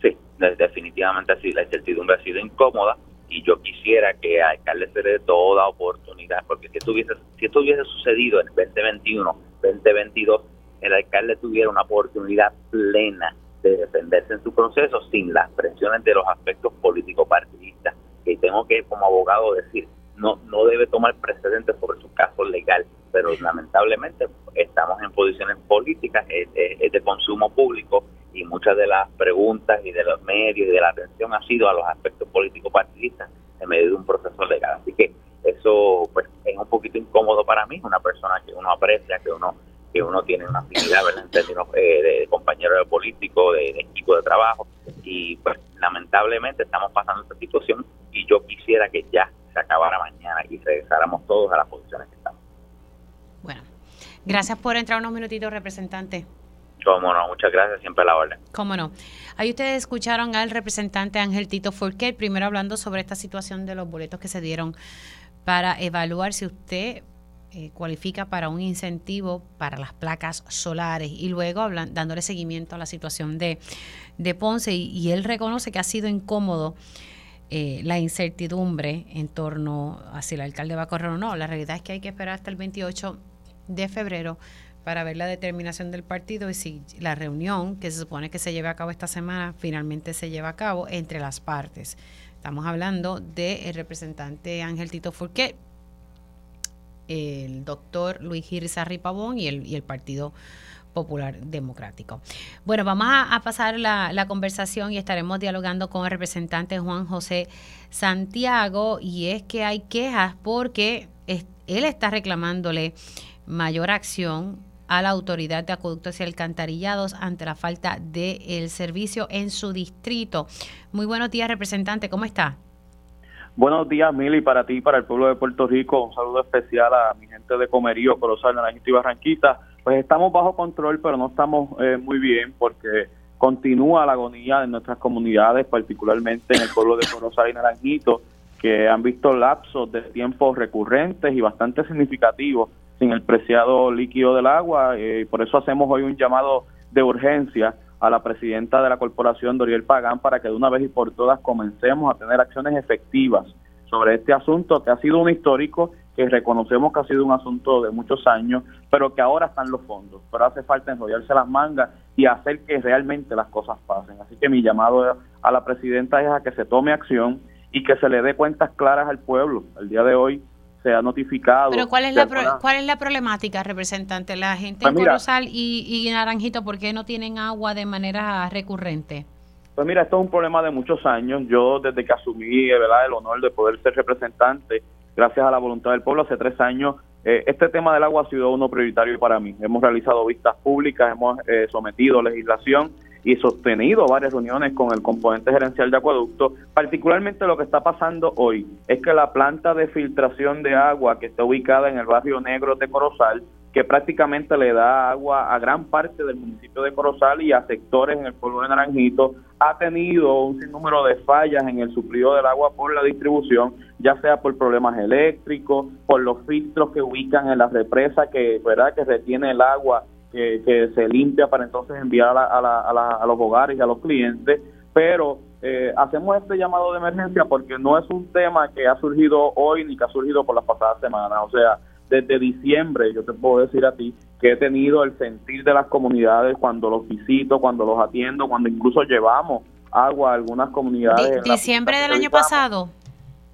Sí, definitivamente así, la incertidumbre ha sido incómoda y yo quisiera que a alcalde se dé toda oportunidad, porque si esto hubiese, si esto hubiese sucedido en 2021, 2022, el alcalde tuviera una oportunidad plena de defenderse en su proceso sin las presiones de los aspectos político-partidistas, que tengo que como abogado decir, no, no debe tomar precedentes sobre su caso legal, pero lamentablemente estamos en posiciones políticas, es, de consumo público y muchas de las preguntas y de los medios y de la atención ha sido a los aspectos políticos partidistas en medio de un proceso legal. Así que eso pues es un poquito incómodo para mí, una persona que uno aprecia, que uno que uno tiene una afinidad en términos eh, de compañero de político, de, de, equipo de trabajo y pues lamentablemente estamos pasando esta situación y yo quisiera que ya se acabara mañana y regresáramos todos a las posiciones que estamos. Bueno, gracias por entrar unos minutitos, representante. Cómo no, muchas gracias, siempre a la orden. Cómo no. Ahí ustedes escucharon al representante Ángel Tito Forquet, primero hablando sobre esta situación de los boletos que se dieron para evaluar si usted eh, cualifica para un incentivo para las placas solares y luego dándole seguimiento a la situación de, de Ponce y, él reconoce que ha sido incómodo eh, la incertidumbre en torno a si el alcalde va a correr o no. La realidad es que hay que esperar hasta el 28 de febrero para ver la determinación del partido y si la reunión que se supone que se lleve a cabo esta semana finalmente se lleva a cabo entre las partes. Estamos hablando del representante Ángel Tito Furquet, el doctor Luis Girizarri Pavón y el, y el Partido Popular Democrático. Bueno, vamos a, pasar la, la, conversación y estaremos dialogando con el representante Juan José Santiago y es que hay quejas porque él está reclamándole mayor acción a la Autoridad de Acueductos y Alcantarillados ante la falta del el servicio en su distrito. Muy buenos días, representante, ¿cómo está? Buenos días, Mili, para ti y para el pueblo de Puerto Rico. Un saludo especial a mi gente de Comerío, Corozal, Naranjito y Barranquita. Pues estamos bajo control, pero no estamos eh, muy bien porque continúa la agonía en nuestras comunidades, particularmente en el pueblo de Corozal y Naranjito, que han visto lapsos de tiempos recurrentes y bastante significativos sin el preciado líquido del agua. Eh, y por eso hacemos hoy un llamado de urgencia a la presidenta de la corporación, Doriel Pagán, para que de una vez y por todas comencemos a tener acciones efectivas sobre este asunto que ha sido un histórico, que reconocemos que ha sido un asunto de muchos años, pero que ahora están los fondos. Pero hace falta enrollarse las mangas y hacer que realmente las cosas pasen. Así que mi llamado a la presidenta es a que se tome acción y que se le dé cuentas claras al pueblo. El día de hoy se ha notificado. Pero ¿cuál es, la, ¿cuál es la problemática, representante? La gente pues en Corozal y, y Naranjito, ¿por qué no tienen agua de manera recurrente? Pues mira, esto es un problema de muchos años. Yo desde que asumí ¿verdad? el honor de poder ser representante, gracias a la voluntad del pueblo, hace tres años, eh, este tema del agua ha sido uno prioritario para mí. Hemos realizado vistas públicas, hemos eh, sometido legislación y sostenido varias reuniones con el componente gerencial de acueducto. Particularmente lo que está pasando hoy es que la planta de filtración de agua que está ubicada en el barrio negro de Corozal, que prácticamente le da agua a gran parte del municipio de Corozal y a sectores en el pueblo de Naranjito, ha tenido un sinnúmero de fallas en el suplido del agua por la distribución, ya sea por problemas eléctricos, por los filtros que ubican en la represa que, ¿verdad? que retiene el agua que, se limpia para entonces enviar a, a, los hogares y a los clientes, pero eh, hacemos este llamado de emergencia porque no es un tema que ha surgido hoy ni que ha surgido por las pasadas semanas, o sea, desde diciembre yo te puedo decir a ti que he tenido el sentir de las comunidades cuando los visito, cuando los atiendo, cuando incluso llevamos agua a algunas comunidades. ¿Diciembre del año pasado?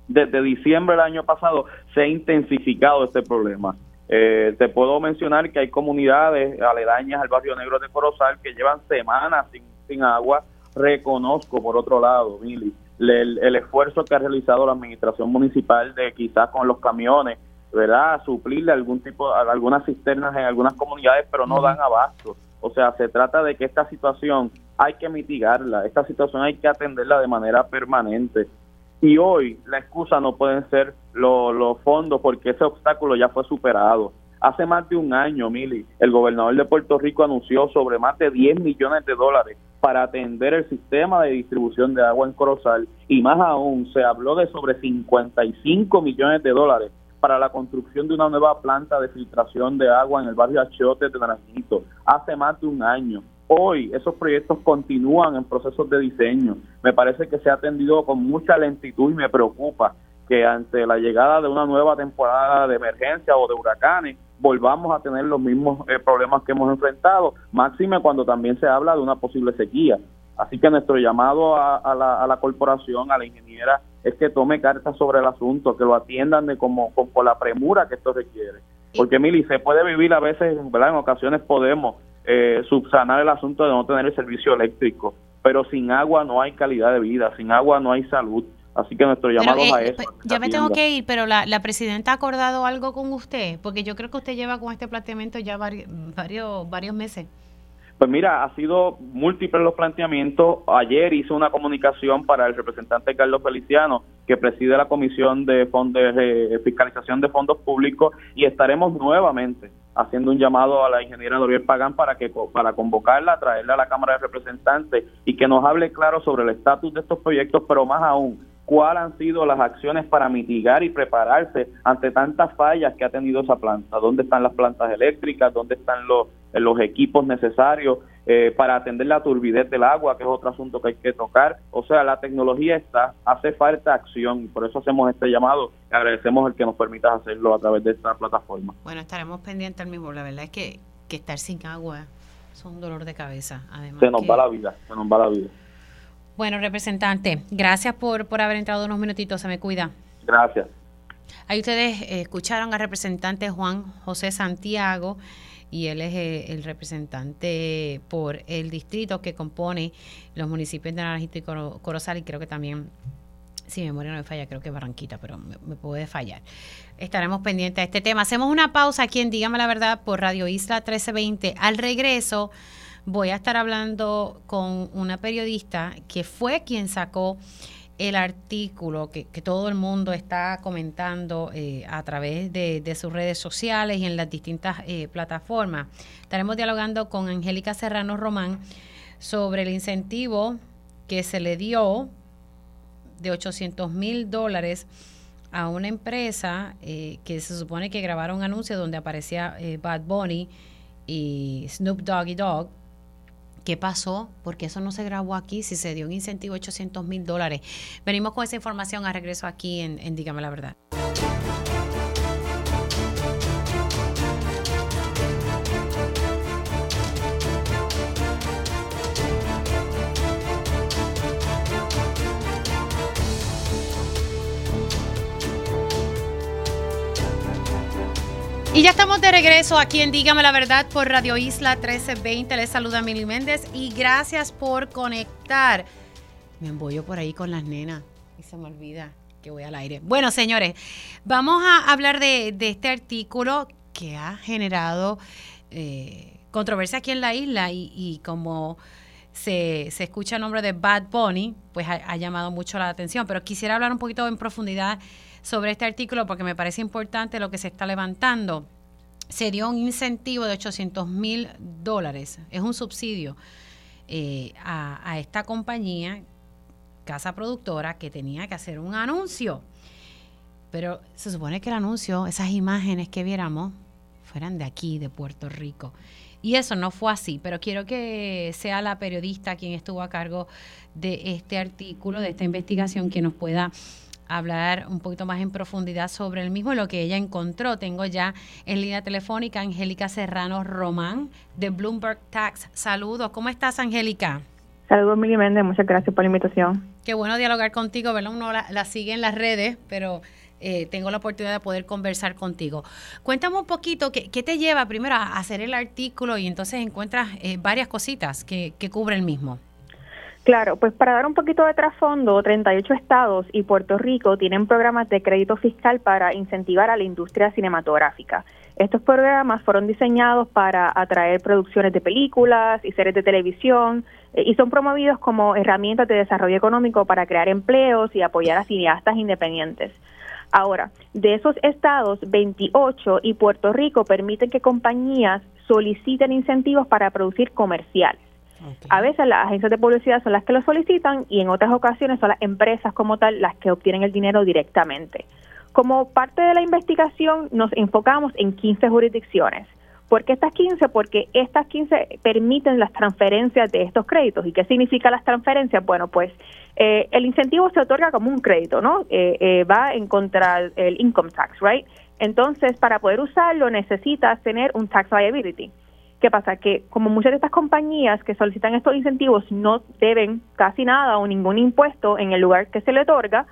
Desde diciembre del año pasado se ha intensificado este problema. Eh, te puedo mencionar que hay comunidades aledañas al barrio negro de Corozal que llevan semanas sin, sin agua. Reconozco, por otro lado, Mili, el, esfuerzo que ha realizado la administración municipal de quizás con los camiones, ¿verdad? Suplirle algún tipo, algunas cisternas en algunas comunidades, pero no dan abasto. O sea, se trata de que esta situación hay que mitigarla, esta situación hay que atenderla de manera permanente. Y hoy la excusa no pueden ser los fondos porque ese obstáculo ya fue superado. Hace más de un año, Mili, el gobernador de Puerto Rico anunció sobre más de 10 millones de dólares para atender el sistema de distribución de agua en Corozal y más aún se habló de sobre 55 millones de dólares para la construcción de una nueva planta de filtración de agua en el barrio Achote de Naranjito hace más de un año. Hoy esos proyectos continúan en procesos de diseño. Me parece que se ha atendido con mucha lentitud y me preocupa que ante la llegada de una nueva temporada de emergencia o de huracanes volvamos a tener los mismos eh, problemas que hemos enfrentado, máxime cuando también se habla de una posible sequía. Así que nuestro llamado a, la, corporación, a la ingeniera, es que tome cartas sobre el asunto, que lo atiendan de como, con, la premura que esto requiere. Porque, Mili, se puede vivir a veces, ¿verdad? en ocasiones podemos eh, subsanar el asunto de no tener el servicio eléctrico. Pero sin agua no hay calidad de vida, sin agua no hay salud. Así que nuestro llamado a eh, eso. Ya me tengo que ir, pero la, la presidenta ha acordado algo con usted, porque yo creo que usted lleva con este planteamiento ya varios, varios meses. Pues mira, ha sido múltiples los planteamientos. Ayer hizo una comunicación para el representante Carlos Feliciano, que preside la Comisión de, de Fiscalización de Fondos Públicos, y estaremos nuevamente haciendo un llamado a la ingeniera Doriel Pagán para que para convocarla, traerla a la Cámara de Representantes y que nos hable claro sobre el estatus de estos proyectos, pero más aún, cuáles han sido las acciones para mitigar y prepararse ante tantas fallas que ha tenido esa planta, dónde están las plantas eléctricas, dónde están los, los equipos necesarios eh, para atender la turbidez del agua, que es otro asunto que hay que tocar. O sea, la tecnología está, hace falta acción y por eso hacemos este llamado. Agradecemos el que nos permita hacerlo a través de esta plataforma. Bueno, estaremos pendientes al mismo. La verdad es que, que estar sin agua es un dolor de cabeza. Además se nos va la vida, se nos va la vida. Bueno, representante, gracias por, por haber entrado unos minutitos. Se me cuida. Gracias. Ahí ustedes eh, escucharon al representante Juan José Santiago y él es eh, el, representante por el distrito que compone los municipios de Naranjito y Corozal y creo que también, si mi memoria no me falla, creo que Barranquita, pero me, puede fallar. Estaremos pendientes de este tema. Hacemos una pausa aquí en Dígame la Verdad por Radio Isla 1320. Al regreso voy a estar hablando con una periodista que fue quien sacó el artículo que, todo el mundo está comentando eh, a través de, sus redes sociales y en las distintas eh, plataformas. Estaremos dialogando con Angélica Serrano Román sobre el incentivo que se le dio de 800 mil dólares a una empresa eh, que se supone que grabaron un anuncio donde aparecía Bad Bunny y Snoop Doggy Dog ¿Qué pasó? Porque eso no se grabó aquí, si se dio un incentivo de 800 mil dólares. Venimos con esa información a regreso aquí en, en Dígame la Verdad. Y ya estamos de regreso aquí en Dígame la Verdad por Radio Isla 1320. Les saluda Mili Méndez y gracias por conectar. Me embollo por ahí con las nenas y se me olvida que voy al aire. Bueno, señores, vamos a hablar de, este artículo que ha generado eh, controversia aquí en la isla y, como se, escucha el nombre de Bad Bunny, pues ha, llamado mucho la atención. Pero quisiera hablar un poquito en profundidad sobre este artículo porque me parece importante lo que se está levantando. Se dio un incentivo de 800 mil dólares, es un subsidio eh, a, a esta compañía, casa productora, que tenía que hacer un anuncio. Pero se supone que el anuncio, esas imágenes que viéramos, fueran de aquí, de Puerto Rico. Y eso no fue así, pero quiero que sea la periodista quien estuvo a cargo de este artículo, de esta investigación, que nos pueda hablar un poquito más en profundidad sobre el mismo y lo que ella encontró. Tengo ya en línea telefónica Angélica Serrano Román de Bloomberg Tax. Saludos, ¿cómo estás Angélica? Saludos, Miguel Méndez, muchas gracias por la invitación. Qué bueno dialogar contigo, ¿verdad? Uno la sigue en las redes, pero eh, tengo la oportunidad de poder conversar contigo. Cuéntame un poquito, ¿qué, te lleva primero a hacer el artículo y entonces encuentras eh, varias cositas que, que cubre el mismo? Claro, pues para dar un poquito de trasfondo, 38 estados y Puerto Rico tienen programas de crédito fiscal para incentivar a la industria cinematográfica. Estos programas fueron diseñados para atraer producciones de películas y series de televisión eh, y son promovidos como herramientas de desarrollo económico para crear empleos y apoyar a cineastas independientes. Ahora, de esos estados, 28 y Puerto Rico permiten que compañías soliciten incentivos para producir comerciales. A veces las agencias de publicidad son las que lo solicitan y en otras ocasiones son las empresas como tal las que obtienen el dinero directamente. Como parte de la investigación nos enfocamos en 15 jurisdicciones. ¿Por qué estas 15? Porque estas 15 permiten las transferencias de estos créditos. ¿Y qué significa las transferencias? Bueno, pues eh, el incentivo se otorga como un crédito, ¿no? Eh, eh, va en contra del income tax, ¿right? Entonces, para poder usarlo necesitas tener un tax liability. ¿Qué pasa? Que como muchas de estas compañías que solicitan estos incentivos no deben casi nada o ningún impuesto en el lugar que se le otorga,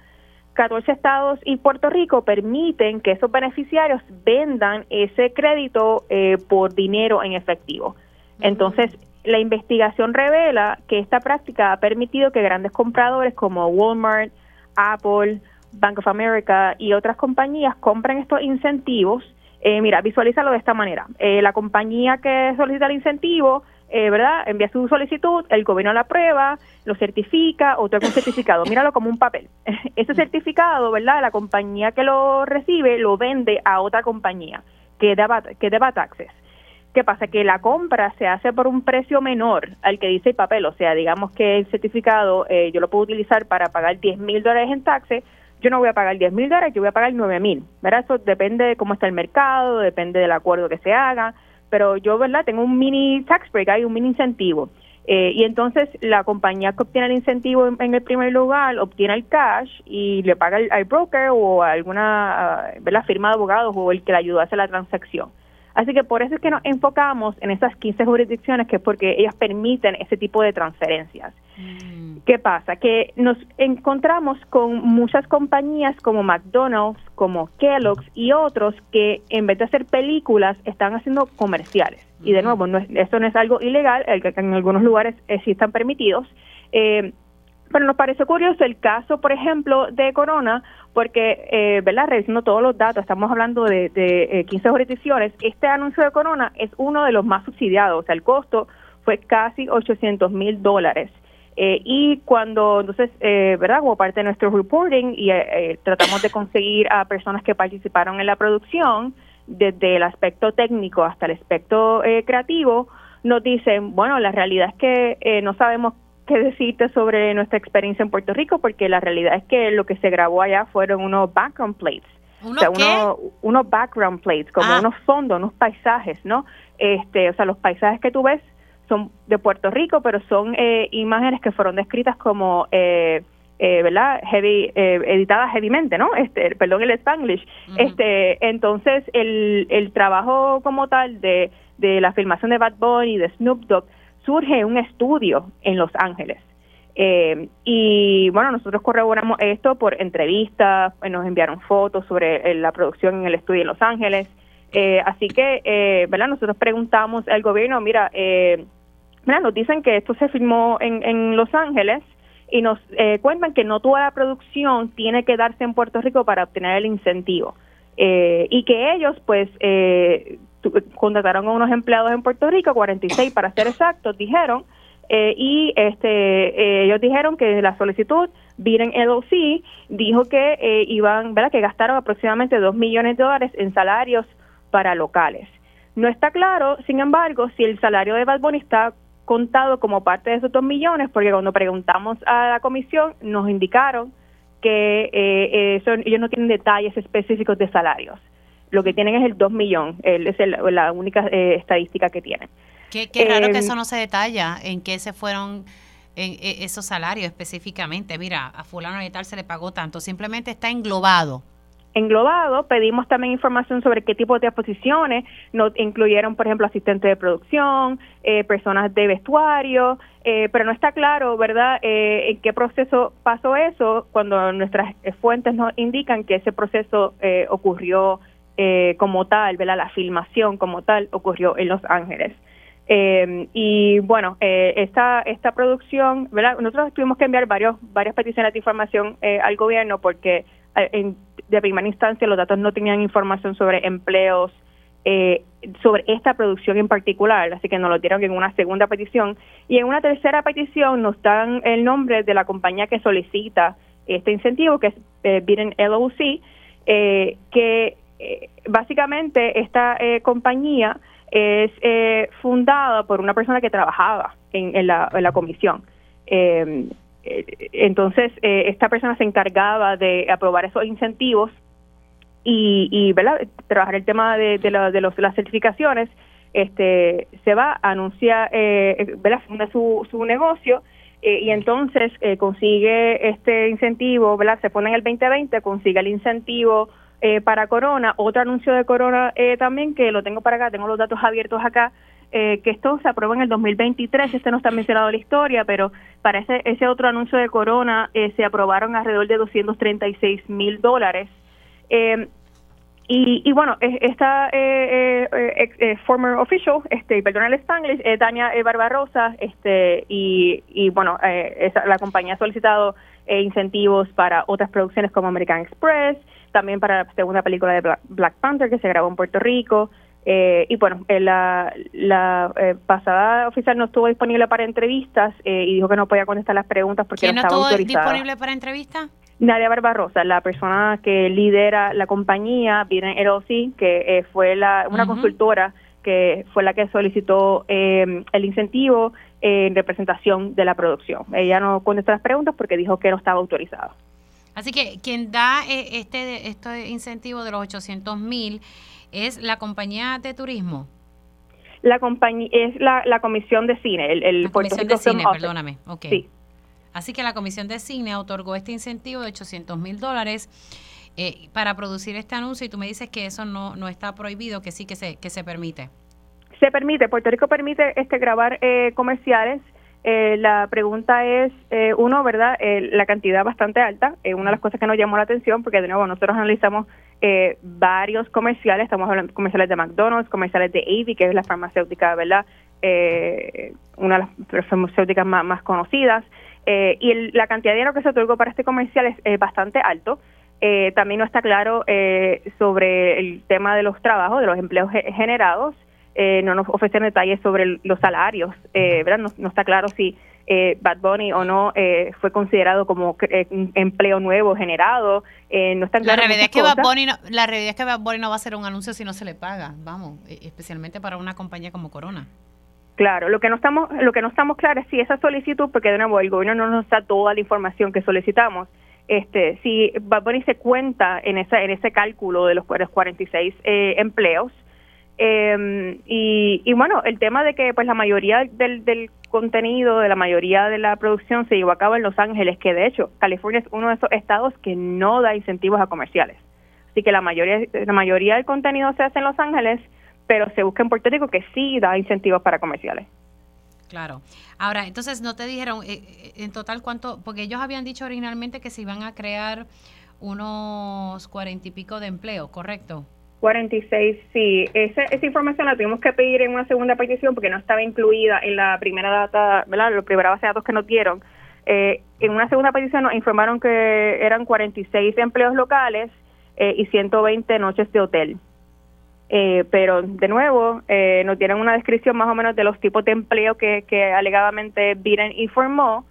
14 estados y Puerto Rico permiten que esos beneficiarios vendan ese crédito eh, por dinero en efectivo. Entonces, la investigación revela que esta práctica ha permitido que grandes compradores como Walmart, Apple, Bank of America y otras compañías compren estos incentivos. Eh, mira, visualízalo de esta manera. Eh, la compañía que solicita el incentivo eh, ¿verdad? Envía su solicitud, el gobierno la aprueba, lo certifica, otorga un certificado. Míralo como un papel. *laughs* Ese certificado, ¿verdad? La compañía que lo recibe lo vende a otra compañía que deba, que deba taxes. ¿Qué pasa? Que la compra se hace por un precio menor al que dice el papel. O sea, digamos que el certificado eh, yo lo puedo utilizar para pagar 10 mil dólares en taxes. Yo no voy a pagar 10 mil dólares, yo voy a pagar 9 mil. ¿Verdad? Eso depende de cómo está el mercado, depende del acuerdo que se haga pero yo, ¿verdad? Tengo un mini tax break, hay un mini incentivo. Eh, y entonces la compañía que obtiene el incentivo en, el primer lugar obtiene el cash y le paga al, broker o a alguna uh, firma de abogados o el que le ayudó a hacer la transacción. Así que por eso es que nos enfocamos en esas 15 jurisdicciones, que es porque ellas permiten ese tipo de transferencias. Mm. ¿Qué pasa? Que nos encontramos con muchas compañías como McDonald's, como Kellogg's y otros que en vez de hacer películas están haciendo comerciales. Y de nuevo, no esto no es algo ilegal, en algunos lugares sí están permitidos. Eh, pero nos parece curioso el caso, por ejemplo, de Corona, porque, eh, ¿verdad? Revisando todos los datos, estamos hablando de, de 15 eh, jurisdicciones, este anuncio de Corona es uno de los más subsidiados, o sea, el costo fue casi 800 mil dólares. Eh, y cuando, entonces, eh, ¿verdad? Como parte de nuestro reporting y eh, tratamos de conseguir a personas que participaron en la producción, desde el aspecto técnico hasta el aspecto creativo, nos dicen, bueno, la realidad es que no sabemos qué decirte sobre nuestra experiencia en Puerto Rico, porque la realidad es que lo que se grabó allá fueron unos background plates. o sea, unos background plates, como ah. unos fondos, unos paisajes, ¿no? Este, o sea, los paisajes que tú ves son de Puerto Rico, pero son eh, imágenes que fueron descritas como, eh, eh, ¿verdad? Heavy, eh, editadas heavymente, ¿no? Este, perdón, el Spanglish. Este, entonces, el, el trabajo como tal de, de la filmación de Bad Bunny y de Snoop Dogg surge un estudio en Los Ángeles. Eh, y bueno, nosotros corroboramos esto por entrevistas, eh, nos enviaron fotos sobre eh, la producción en el estudio en Los Ángeles. así que, ¿verdad? Nosotros preguntamos al gobierno, mira, mira, nos dicen que esto se filmó en, en Los Ángeles y nos cuentan que no toda la producción tiene que darse en Puerto Rico para obtener el incentivo. y que ellos, pues, contrataron a unos empleados en Puerto Rico, 46 para ser exactos, dijeron, eh, y este ellos dijeron que la solicitud Biden LLC dijo que iban, ¿verdad? Que gastaron aproximadamente 2 millones de dólares en salarios para locales. No está claro, sin embargo, si el salario de Bad Bunny está contado como parte de esos 2 millones, porque cuando preguntamos a la comisión nos indicaron que eh, ellos no tienen detalles específicos de salarios. Lo que tienen es el 2 millones, es la única eh, estadística que tienen. Qué, raro que em, eso no se detalla, en qué se fueron en, e, esos salarios específicamente. Mira, a fulano y tal se le pagó tanto, simplemente está englobado englobado. Pedimos también información sobre qué tipo de posiciones nos incluyeron, por ejemplo, asistentes de producción, eh, personas de vestuario, eh, pero no está claro, ¿verdad?, eh, en qué proceso pasó eso cuando nuestras fuentes nos indican que ese proceso ocurrió como tal, ¿verdad?, la filmación como tal ocurrió en Los Ángeles. y bueno, esta esta producción, ¿verdad? Nosotros tuvimos que enviar varios varias peticiones de información al gobierno porque en de primera instancia los datos no tenían información sobre empleos, eh, sobre esta producción en particular, así que nos lo dieron en una segunda petición. Y en una tercera petición nos dan el nombre de la compañía que solicita este incentivo, que es eh, Biden LOC, eh, que eh, básicamente esta compañía es fundada por una persona que trabajaba en, la, en la comisión. Eh, entonces, eh, esta persona se encargaba de aprobar esos incentivos y, y ¿verdad? trabajar el tema de, de, de, los, las certificaciones. Este, se va, anuncia, eh, ¿verdad? funda su, su negocio eh, y entonces consigue este incentivo, ¿verdad? se pone en el 2020, consigue el incentivo para Corona, otro anuncio de Corona también que lo tengo para acá, tengo los datos abiertos acá, eh, que esto se aprueba en el 2023, este no está mencionado en la historia, pero para ese, ese otro anuncio de Corona eh, se aprobaron alrededor de 236 mil dólares. Eh, y, y, bueno, esta former official, este, perdón el Spanglish, eh, Tania Barbarosa, este, y, y bueno, la compañía ha solicitado incentivos para otras producciones como American Express, también para la segunda película de Black Panther que se grabó en Puerto Rico, eh, y bueno, eh, la, la eh, pasada oficial no estuvo disponible para entrevistas y dijo que no podía contestar las preguntas porque no, estaba estuvo disponible para entrevistas? Nadia Barbarosa, la persona que lidera la compañía, Biden LLC, que fue la, una consultora que fue la que solicitó el incentivo en representación de la producción. Ella no contestó las preguntas porque dijo que no estaba autorizado. Así que quien da este, este incentivo de los 800 mil es la compañía de turismo. La compañía es la, la comisión de cine, el, el la comisión de cine, perdóname. Okay. Así que la comisión de cine otorgó este incentivo de 800 mil dólares eh, para producir este anuncio y tú me dices que eso no, no está prohibido, que sí que se, que se permite. Se permite, Puerto Rico permite este grabar eh, comerciales eh, la pregunta es, eh, uno, ¿verdad? Eh, la cantidad bastante alta, eh, una de las cosas que nos llamó la atención, porque de nuevo nosotros analizamos varios comerciales, estamos hablando de comerciales de McDonald's, comerciales de Avy, que es la farmacéutica, ¿verdad? una de las farmacéuticas más, conocidas, y la cantidad de dinero que se otorgó para este comercial es bastante alto. también no está claro sobre el tema de los trabajos, de los empleos generados, eh, no nos ofrecen detalles sobre los salarios, eh, ¿verdad? No, está claro si eh, Bad Bunny o no eh, fue considerado como un empleo nuevo generado. no está claro la realidad es que Bad Bunny no, la realidad es que Bad Bunny no va a hacer un anuncio si no se le paga, vamos, especialmente para una compañía como Corona. Claro, lo que no estamos lo que no estamos claros es si esa solicitud, porque de nuevo el gobierno no nos da toda la información que solicitamos, este, si Bad Bunny se cuenta en esa en ese cálculo de los 46 eh, empleos, eh, y, y, bueno, el tema de que pues la mayoría del, del contenido, de la mayoría de la producción se llevó a cabo en Los Ángeles, que de hecho California es uno de esos estados que no da incentivos a comerciales. Así que la mayoría, la mayoría del contenido se hace en Los Ángeles, pero se busca en Puerto Rico que sí da incentivos para comerciales. Claro. Ahora, entonces, ¿no te dijeron eh, eh, en total cuánto? Porque ellos habían dicho originalmente que se iban a crear unos cuarenta y pico de empleo, ¿correcto? 46, sí. Esa, esa información la tuvimos que pedir en una segunda petición porque no estaba incluida en la primera data, ¿verdad? La primera base de datos que nos dieron. Eh, en una segunda petición nos informaron que eran 46 empleos locales eh, y 120 noches de hotel. Eh, pero de nuevo, eh, nos dieron una descripción más o menos de los tipos de empleo que, que alegadamente Biden informó,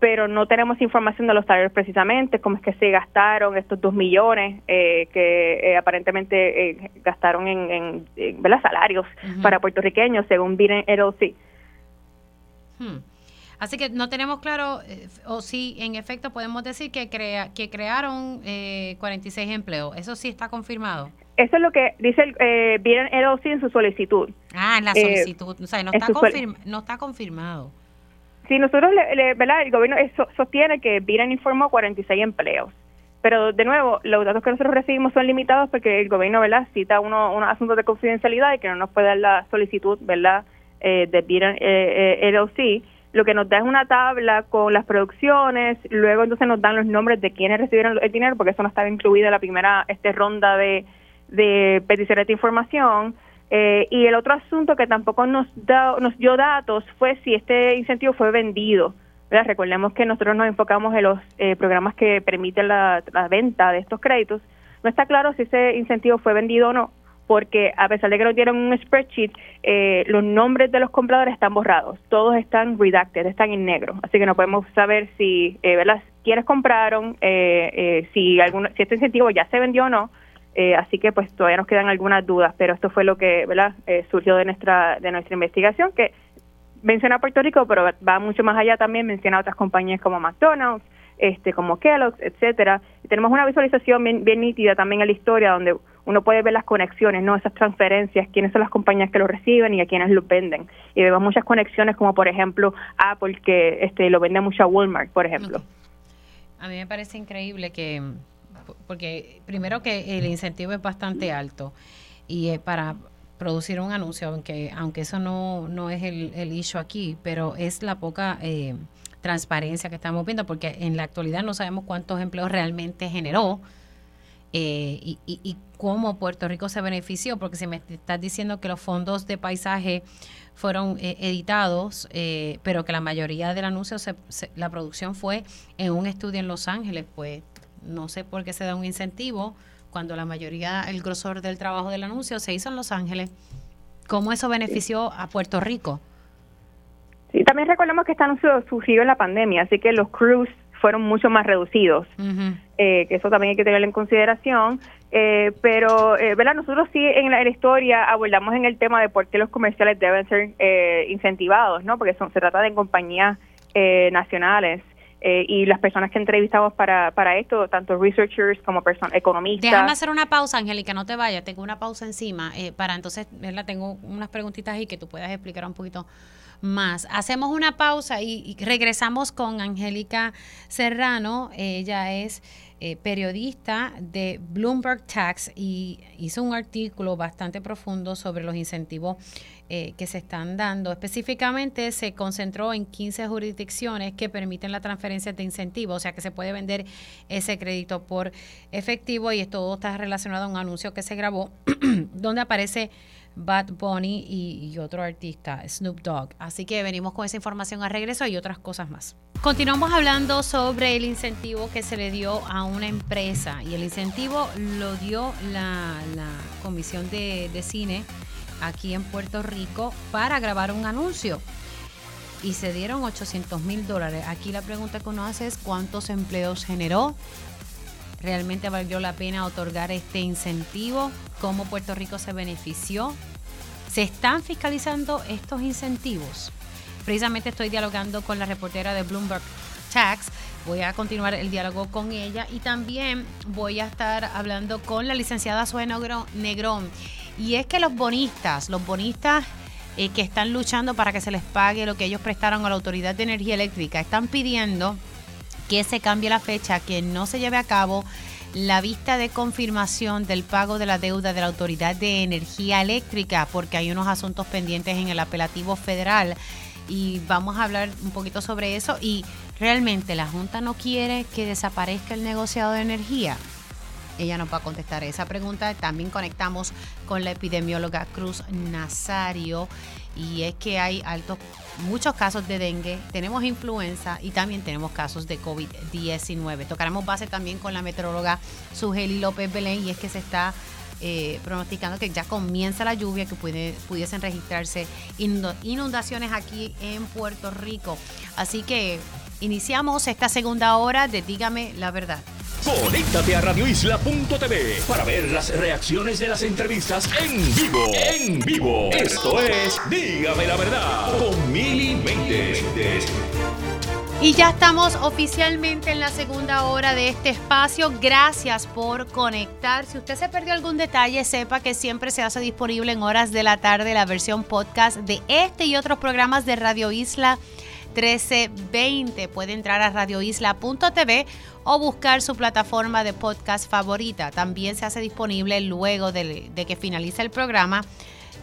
pero no tenemos información de los salarios precisamente, cómo es que se gastaron estos dos millones eh, que aparentemente gastaron en, en, salarios para puertorriqueños, según Biden LLC. Hmm. Así que no tenemos claro, o si en efecto podemos decir que, crea, que crearon 46 empleos. ¿Eso sí está confirmado? Eso es lo que dice el eh, Biden LLC en su solicitud. Ah, en la eh, solicitud. o sea, no está, no está confirmado. Sí, nosotros, le, ¿verdad? El gobierno sostiene que Biden informó 46 empleos. Pero, de nuevo, los datos que nosotros recibimos son limitados porque el gobierno, ¿verdad?, cita uno, unos asuntos de confidencialidad y que no nos puede dar la solicitud, ¿verdad?, eh, de Biden eh, LLC. Lo que nos da es una tabla con las producciones, luego entonces nos dan los nombres de quienes recibieron el dinero, porque eso no estaba incluido en la primera este ronda de de peticiones de información. Eh, y el otro asunto que tampoco nos, da, nos dio datos fue si este incentivo fue vendido. Recordemos que nosotros nos enfocamos en los eh, programas que permiten la, venta de estos créditos. No está claro si ese incentivo fue vendido o no, porque a pesar de que nos dieron un spreadsheet, eh, los nombres de los compradores están borrados. Todos están redacted, están en negro. Así que no podemos saber si, ¿verdad? quiénes compraron, si, alguno, si este incentivo ya se vendió o no eh, así que pues todavía nos quedan algunas dudas, pero esto fue lo que ¿verdad? Eh, surgió de nuestra de nuestra investigación que menciona Puerto Rico, pero va mucho más allá también, menciona otras compañías como McDonald's, este como Kellogg's, etcétera. Y tenemos una visualización bien, bien nítida también en la historia donde uno puede ver las conexiones, no esas transferencias, quiénes son las compañías que lo reciben y a quiénes lo venden. Y vemos muchas conexiones como por ejemplo Apple que este lo vende mucho a Walmart, por ejemplo. A mí me parece increíble que porque primero que el incentivo es bastante alto y es para producir un anuncio, aunque aunque eso no, no es el, el issue aquí, pero es la poca eh, transparencia que estamos viendo, porque en la actualidad no sabemos cuántos empleos realmente generó eh, y, y, cómo Puerto Rico se benefició, porque si me estás diciendo que los fondos de paisaje fueron eh, editados, pero que la mayoría del anuncio, la producción fue en un estudio en Los Ángeles, pues no sé por qué se da un incentivo cuando la mayoría, el grosor del trabajo del anuncio se hizo en Los Ángeles. ¿Cómo eso benefició a Puerto Rico? Sí, también recordemos que este anuncio surgió en la pandemia, así que los crews fueron mucho más reducidos, eh, que eso también hay que tenerlo en consideración. Eh, pero, eh, ¿verdad? Nosotros sí en la, historia abordamos en el tema de por qué los comerciales deben ser eh, incentivados, ¿no? Porque son, se trata de compañías nacionales eh, y las personas que entrevistamos para, para esto, tanto researchers como economistas. Déjame hacer una pausa, Angélica, no te vayas, tengo una pausa encima eh, para entonces, ¿verdad? Tengo unas preguntitas ahí que tú puedas explicar un poquito más. Hacemos una pausa y, regresamos con Angélica Serrano, ella es eh, periodista de Bloomberg Tax y hizo un artículo bastante profundo sobre los incentivos eh, que se están dando. Específicamente se concentró en 15 jurisdicciones que permiten la transferencia de incentivos, o sea que se puede vender ese crédito por efectivo y esto está relacionado a un anuncio que se grabó *clears throat* donde aparece Bad Bunny y, otro artista, Snoop Dogg. Así que venimos con esa información a regreso y otras cosas más. Continuamos hablando sobre el incentivo que se le dio a una empresa y el incentivo lo dio la, Comisión de, de Cine aquí en Puerto Rico para grabar un anuncio. Y se dieron 800 mil dólares. Aquí la pregunta que uno hace es cuántos empleos generó. ¿Realmente valió la pena otorgar este incentivo? ¿Cómo Puerto Rico se benefició? ¿Se están fiscalizando estos incentivos? Precisamente estoy dialogando con la reportera de Bloomberg Tax. Voy a continuar el diálogo con ella y también voy a estar hablando con la licenciada Zoe Negrón y es que los bonistas, los bonistas eh, que están luchando para que se les pague lo que ellos prestaron a la Autoridad de Energía Eléctrica, están pidiendo que se cambie la fecha, que no se lleve a cabo la vista de confirmación del pago de la deuda de la Autoridad de Energía Eléctrica, porque hay unos asuntos pendientes en el apelativo federal. Y vamos a hablar un poquito sobre eso. Y realmente la Junta no quiere que desaparezca el negociado de energía ella nos va a contestar esa pregunta. También conectamos con la epidemióloga Cruz Nazario y es que hay altos muchos casos de dengue, tenemos influenza y también tenemos casos de COVID-19. Tocaremos base también con la meteoróloga Sugeli López Belén y es que se está eh, pronosticando que ya comienza la lluvia, que pudiesen registrarse inundaciones aquí en Puerto Rico. Así que iniciamos esta segunda hora de Dígame la verdad. Conéctate a radioisla.tv para ver las reacciones de las entrevistas en vivo. En vivo. Esto es Dígame la verdad con Mili y ya estamos oficialmente en la segunda hora de este espacio. Gracias por conectar. Si usted se perdió algún detalle, sepa que siempre se hace disponible en horas de la tarde la versión podcast de este y otros programas de Radio Isla 1320. Puede entrar a radioisla.tv o buscar su plataforma de podcast favorita. También se hace disponible luego de, que finalice el programa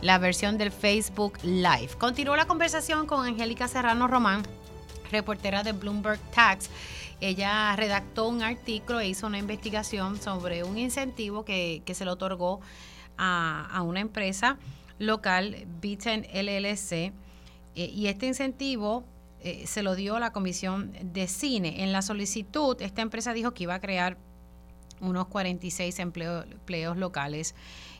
la versión del Facebook Live. Continúo la conversación con Angélica Serrano Román reportera de Bloomberg Tax. Ella redactó un artículo e hizo una investigación sobre un incentivo que, se le otorgó a, una empresa local, Beaton LLC, eh, y este incentivo eh, se lo dio la Comisión de Cine. En la solicitud, esta empresa dijo que iba a crear unos 46 empleos locales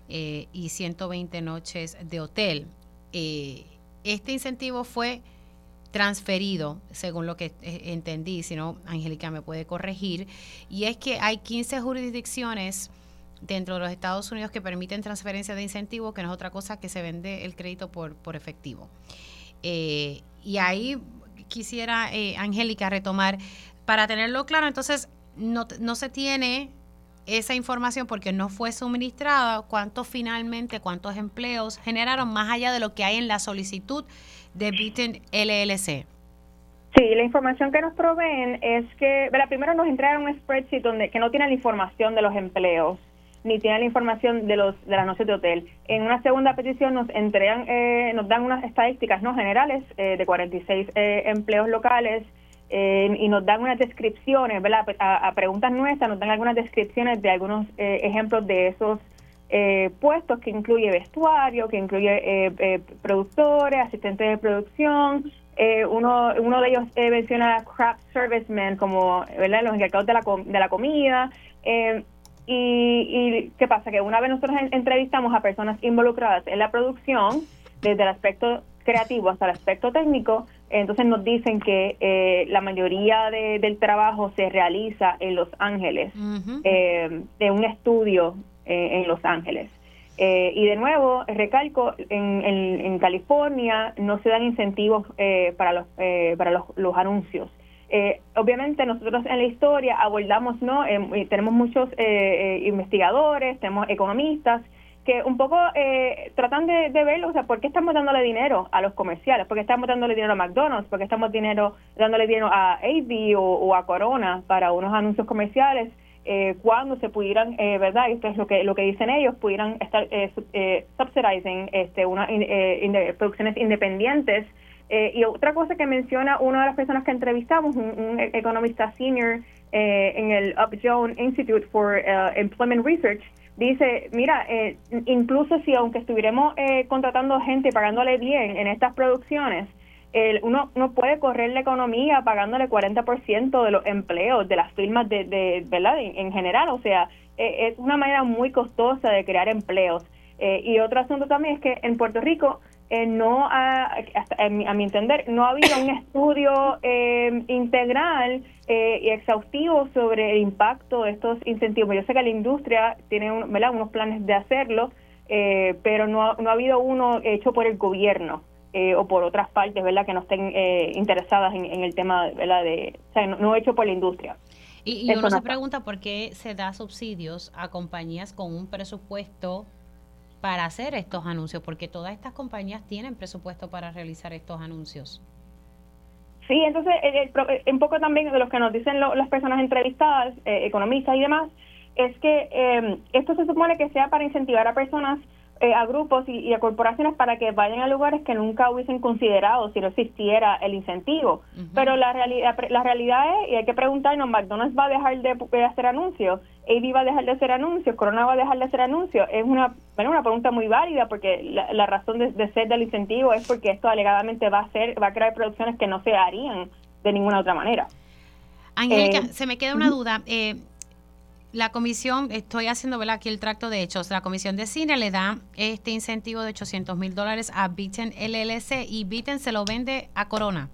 eh, y 120 noches de hotel. este incentivo fue transferido, según lo que eh, entendí, si no, Angélica me puede corregir, y es que hay 15 jurisdicciones dentro de los Estados Unidos que permiten transferencia de incentivos, que no es otra cosa que se vende el crédito por, por efectivo. Eh, y ahí quisiera, eh, Angélica, retomar, para tenerlo claro, entonces no, no se tiene esa información porque no fue suministrada, cuántos finalmente, cuántos empleos generaron más allá de lo que hay en la solicitud de Beaton LLC? Sí, la información que nos proveen es que, la primero nos entregan un spreadsheet donde que no tiene la información de los empleos ni tiene la información de los de las noches de hotel. En una segunda petición nos entregan, eh, nos dan unas estadísticas no generales eh, de 46 eh, empleos locales y nos dan unas descripciones, ¿verdad? A, preguntas nuestras nos dan algunas descripciones de algunos ejemplos de esos eh, puestos que incluye vestuario, que incluye eh, eh, productores, asistentes de producción. uno, uno de ellos menciona craft servicemen como ¿verdad? los encargados de la, de la comida. Y, y, qué pasa? Que una vez nosotros entrevistamos a personas involucradas en la producción, desde el aspecto creativo hasta el aspecto técnico, entonces nos dicen que la mayoría del trabajo se realiza en Los Ángeles, de un estudio eh, en Los Ángeles. Eh, y de nuevo, recalco, en, en, California no se dan incentivos eh, para, los, para los, anuncios. Obviamente nosotros en la historia abordamos, ¿no? tenemos muchos investigadores, tenemos economistas que un poco tratan de, ver, o sea, ¿por qué estamos dándole dinero a los comerciales? ¿Por qué estamos dándole dinero a McDonald's? ¿Por qué estamos dinero, dándole dinero a AB o a Corona para unos anuncios comerciales? eh, cuando se pudieran, eh, ¿verdad? Esto es lo que, lo que dicen ellos, pudieran estar eh, eh subsidizing este, una, eh, producciones independientes. Y otra cosa que menciona una de las personas que entrevistamos, un, economista senior en el Upjohn Institute for Employment Research, dice, mira, incluso si aunque estuviéramos contratando gente y pagándole bien en estas producciones, uno no puede correr la economía pagándole 40% de los empleos de las firmas de, de verdad en, general o sea eh, es una manera muy costosa de crear empleos eh, y otro asunto también es que en Puerto Rico eh, no ha, a mi entender no ha habido un estudio integral y exhaustivo sobre el impacto de estos incentivos yo sé que la industria tiene unos planes de hacerlo pero no, no ha habido uno hecho por el gobierno eh, o por otras partes, ¿verdad? Que no estén eh, interesadas en, el tema, ¿verdad? De, o sea, no, hecho por la industria. Y, uno se pregunta por qué se da subsidios a compañías con un presupuesto para hacer estos anuncios, porque todas estas compañías tienen presupuesto para realizar estos anuncios. Sí, entonces, un poco también de lo que nos dicen las personas entrevistadas, eh, economistas y demás, es que esto se supone que sea para incentivar a personas eh, a grupos y, a corporaciones para que vayan a lugares que nunca hubiesen considerado si no existiera el incentivo. Pero la realidad la realidad es, y hay que preguntarnos, ¿McDonald's va a dejar de, hacer anuncios? ¿AB va a dejar de hacer anuncios? ¿Corona va a dejar de hacer anuncios? Es una, bueno, una pregunta muy válida porque la, razón de, ser del incentivo es porque esto alegadamente va a, ser, va a crear producciones que no se harían de ninguna otra manera. Angélica, eh, se me queda una duda. Eh, la comisión, estoy haciendo ¿verdad? aquí el tracto de hechos, la comisión de cine le da este incentivo de 800 mil dólares a Beaten LLC y Beaten se lo vende a Corona.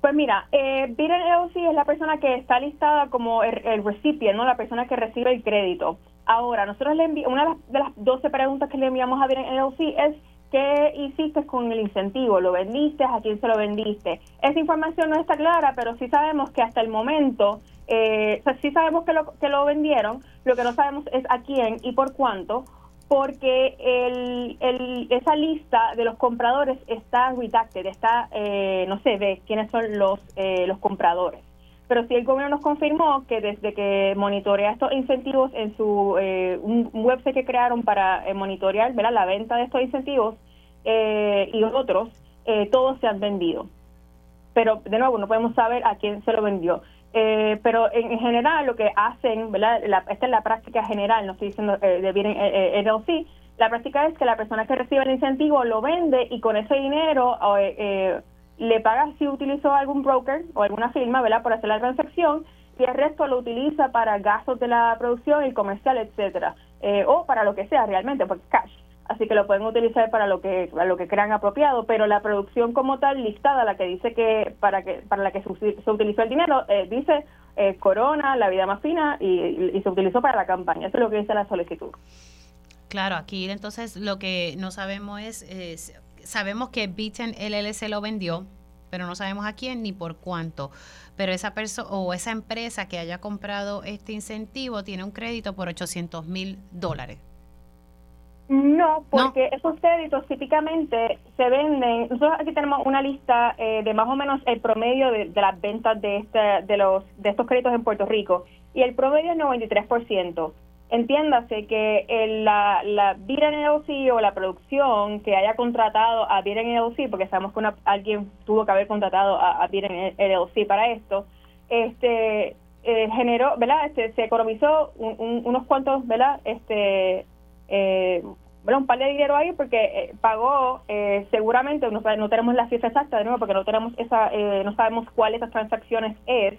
Pues mira, eh, Beaten LLC es la persona que está listada como el, el recipient, ¿no? la persona que recibe el crédito. Ahora, nosotros le enviamos, una de las, 12 preguntas que le enviamos a Beaten LLC es ¿Qué hiciste con el incentivo? ¿Lo vendiste? ¿A quién se lo vendiste? Esa información no está clara, pero sí sabemos que hasta el momento, eh, sí sabemos que lo, que lo vendieron, lo que no sabemos es a quién y por cuánto, porque el, esa lista de los compradores está redacted, está, eh, no se ve quiénes son los, eh, los compradores. Pero sí el gobierno nos confirmó que desde que monitorea estos incentivos en su eh, un website que crearon para eh, monitorear la venta de estos incentivos eh, y otros, eh, todos se han vendido. Pero de nuevo, no podemos saber a quién se lo vendió. Eh, pero en, general lo que hacen, ¿verdad? esta es la práctica general, no estoy diciendo eh, de bien eh, LLC, la práctica es que la persona que recibe el incentivo lo vende y con ese dinero eh, le paga si utilizó algún broker o alguna firma, ¿verdad? Por hacer la transacción y el resto lo utiliza para gastos de la producción y comercial, etcétera, eh, o para lo que sea realmente, porque cash. Así que lo pueden utilizar para lo que para lo que crean apropiado, pero la producción como tal listada, la que dice que para que para la que se, utilizó el dinero, eh, dice eh, Corona, la vida más fina y, se utilizó para la campaña. Eso es lo que dice la solicitud. Claro, aquí entonces lo que no sabemos es, es sabemos que Beaten LLC lo vendió, pero no sabemos a quién ni por cuánto. Pero esa persona o esa empresa que haya comprado este incentivo tiene un crédito por 800 mil dólares. No, porque esos créditos típicamente se venden. Nosotros aquí tenemos una lista eh, de más o menos el promedio de, de las ventas de este, de los de estos créditos en Puerto Rico y el promedio es 93%. Entiéndase que el, la, la LLC o la producción que haya contratado a LLC, porque sabemos que una, alguien tuvo que haber contratado a, a LLC para esto, este eh, generó, ¿verdad? Este, se economizó un, un, unos cuantos, ¿verdad? Este, eh, bueno, un par de dinero ahí porque eh, pagó eh, seguramente, no, no tenemos la cifra exacta de nuevo porque no tenemos esa, eh, no sabemos cuál de esas transacciones es,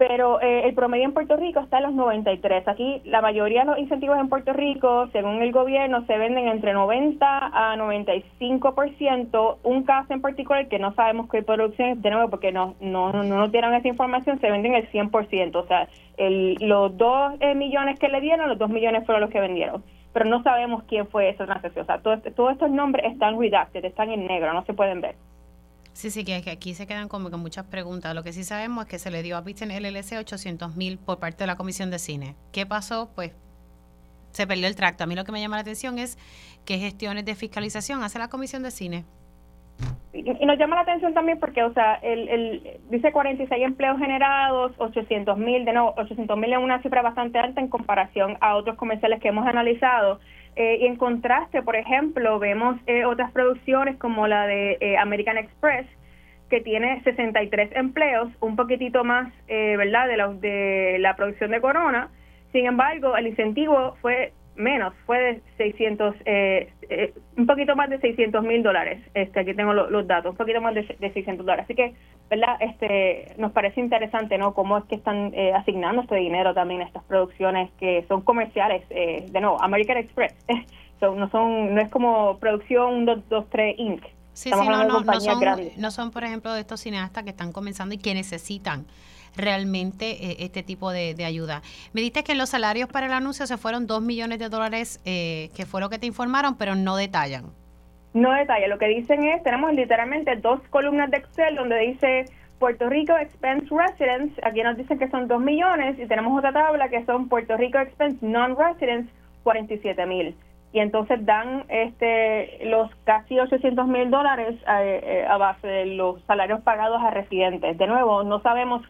pero eh, el promedio en Puerto Rico está en los 93. Aquí la mayoría de los incentivos en Puerto Rico, según el gobierno, se venden entre 90 a 95%. Un caso en particular que no sabemos qué producción es, de nuevo, porque no, no, no nos dieron esa información, se venden el 100%. O sea, el, los 2 eh, millones que le dieron, los 2 millones fueron los que vendieron. Pero no sabemos quién fue esa transacción. O sea, todo, todos estos nombres están redacted, están en negro, no se pueden ver. Sí, sí, que, aquí se quedan como que muchas preguntas. Lo que sí sabemos es que se le dio a Pisten LLC 800 mil por parte de la Comisión de Cine. ¿Qué pasó? Pues se perdió el tracto. A mí lo que me llama la atención es qué gestiones de fiscalización hace la Comisión de Cine. Y, nos llama la atención también porque, o sea, el, el dice 46 empleos generados, 800 mil, de nuevo, 800 mil es una cifra bastante alta en comparación a otros comerciales que hemos analizado. Eh, y en contraste, por ejemplo, vemos eh, otras producciones como la de eh, American Express, que tiene 63 empleos, un poquitito más, eh, ¿verdad?, de la, de la producción de Corona. Sin embargo, el incentivo fue menos, fue de 600, eh, eh, un poquito más de 600 mil dólares. Este, aquí tengo lo, los datos, un poquito más de, de 600 dólares. Así que, ¿verdad? Este, nos parece interesante, ¿no? Cómo es que están eh, asignando este dinero también a estas producciones que son comerciales. Eh, de nuevo, American Express. *laughs* so, no son, no es como producción 223 Inc. Sí, sí, no, no, no, son, no son, por ejemplo, de estos cineastas que están comenzando y que necesitan realmente eh, este tipo de, ayuda. Me diste que los salarios para el anuncio se fueron 2 millones de dólares, eh, que fue lo que te informaron, pero no detallan. No detallan, lo que dicen es, tenemos literalmente dos columnas de Excel donde dice Puerto Rico Expense Residents, aquí nos dicen que son 2 millones, y tenemos otra tabla que son Puerto Rico Expense Non-Residents, 47 mil y entonces dan este los casi 800 mil dólares a, eh, a, base de los salarios pagados a residentes. De nuevo, no sabemos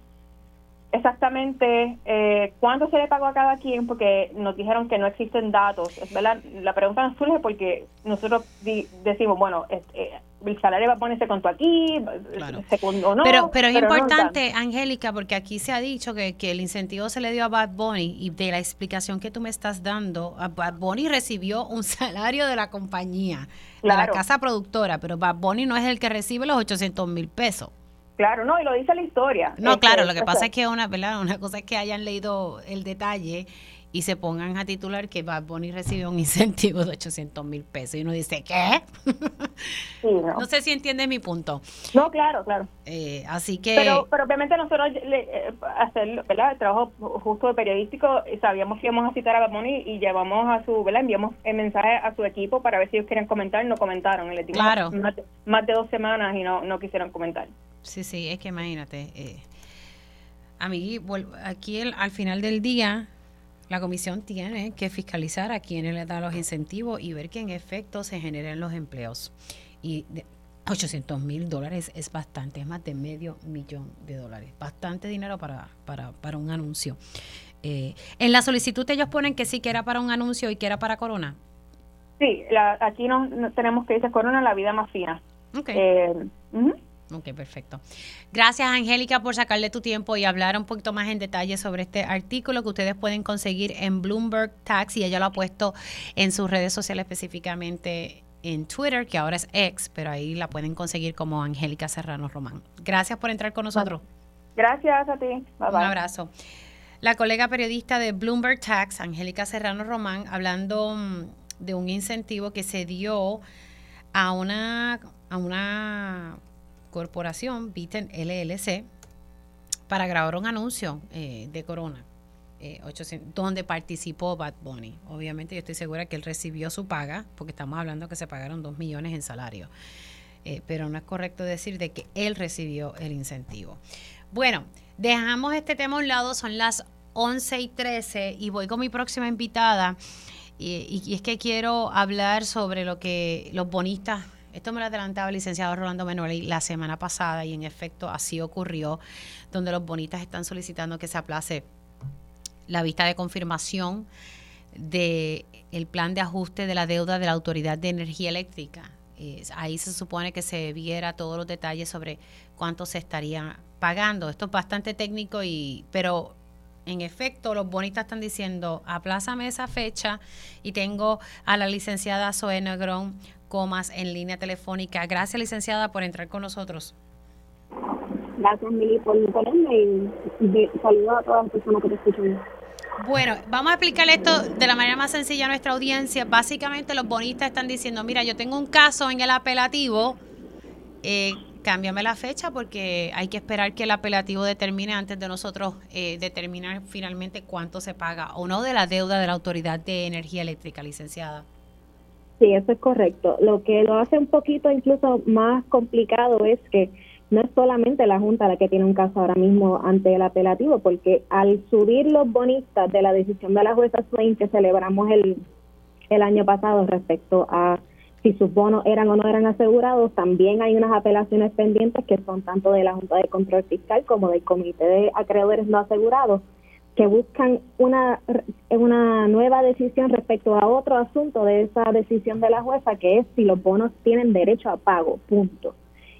exactamente eh, cuánto se le pagó a cada quien porque nos dijeron que no existen datos. Es verdad, la pregunta nos surge porque nosotros di, decimos, bueno, eh, el salario va a ponerse contó aquí, claro. segundo no. Pero, pero es pero importante, no Angélica, porque aquí se ha dicho que, que, el incentivo se le dio a Bad Bunny y de la explicación que tú me estás dando, a Bad Bunny recibió un salario de la compañía, claro. de la casa productora, pero Bad Bunny no es el que recibe los 800 mil pesos. Claro, no, y lo dice la historia. No, claro, lo que pasa es que una, ¿verdad? una cosa es que hayan leído el detalle y se pongan a titular que Bad Bunny recibió un incentivo de 800 mil pesos. Y uno dice, ¿qué? no. sé si entiende mi punto. No, claro, claro. Eh, así que... Pero, pero obviamente nosotros eh, hacer ¿verdad? el trabajo justo de periodístico, sabíamos que íbamos a citar a Bad Bunny y llevamos a su, ¿verdad? enviamos el mensaje a su equipo para ver si ellos querían comentar, no comentaron. Le claro. Más, de dos semanas y no, no quisieron comentar. Sí, sí, es que imagínate. Eh, a mí, aquí al final del día la comisión tiene que fiscalizar a quienes le da los incentivos y ver que en efecto se generen los empleos. Y 800 mil dólares es bastante, es más de medio millón de dólares. Bastante dinero para, para, para un anuncio. Eh, en la solicitud ellos ponen que sí que era para un anuncio y que era para Corona. Sí, aquí no, tenemos que dice Corona la vida más fina. Okay. Eh, Ok, perfecto. Gracias, Angélica, por sacarle tu tiempo y hablar un poquito más en detalle sobre este artículo que ustedes pueden conseguir en Bloomberg Tax y ella lo ha puesto en sus redes sociales específicamente en Twitter, que ahora es ex, pero ahí la pueden conseguir como Angélica Serrano Román. Gracias por entrar con nosotros. Gracias a ti. Bye bye. Un abrazo. La colega periodista de Bloomberg Tax, Angélica Serrano Román, hablando mm, de un incentivo que se dio a una, a una corporación, Viten LLC, para grabar un anuncio eh, de Corona, eh, donde participó Bad Bunny. Obviamente yo estoy segura que él recibió su paga, porque estamos hablando que se pagaron dos millones en salario. Eh, pero no es correcto decir de que él recibió el incentivo. Bueno, dejamos este tema a un lado, son las 11 y 13 y voy con mi próxima invitada. Y es que quiero hablar sobre lo que los bonistas esto me lo adelantaba el licenciado Rolando Menuel la semana pasada y en efecto así ocurrió, donde los bonitas están solicitando que se aplace la vista de confirmación del el plan de ajuste de la deuda de la Autoridad de Energía Eléctrica. ahí se supone que se viera todos los detalles sobre cuánto se estaría pagando. Esto es bastante técnico, y pero en efecto, los bonitas están diciendo, aplázame esa fecha y tengo a la licenciada Zoe Negrón Comas en línea telefónica. Gracias, licenciada, por entrar con nosotros. Gracias, Mili, por tenerme y saludos a todas las personas que te escuchan. Bueno, vamos a explicar esto de la manera más sencilla a nuestra audiencia. Básicamente los bonistas están diciendo, mira, yo tengo un caso en el apelativo, eh, cámbiame la fecha porque hay que esperar que el apelativo determine antes de nosotros eh, determinar finalmente cuánto se paga o no de la deuda de la Autoridad de Energía Eléctrica, licenciada. Sí, eso es correcto. Lo que lo hace un poquito incluso más complicado es que no es solamente la Junta la que tiene un caso ahora mismo ante el apelativo, porque al subir los bonistas de la decisión de la jueza Swain que celebramos el, el año pasado respecto a si sus bonos eran o no eran asegurados, también hay unas apelaciones pendientes que son tanto de la Junta de Control Fiscal como del Comité de Acreedores No Asegurados, que buscan una, una nueva decisión respecto a otro asunto de esa decisión de la jueza, que es si los bonos tienen derecho a pago, punto.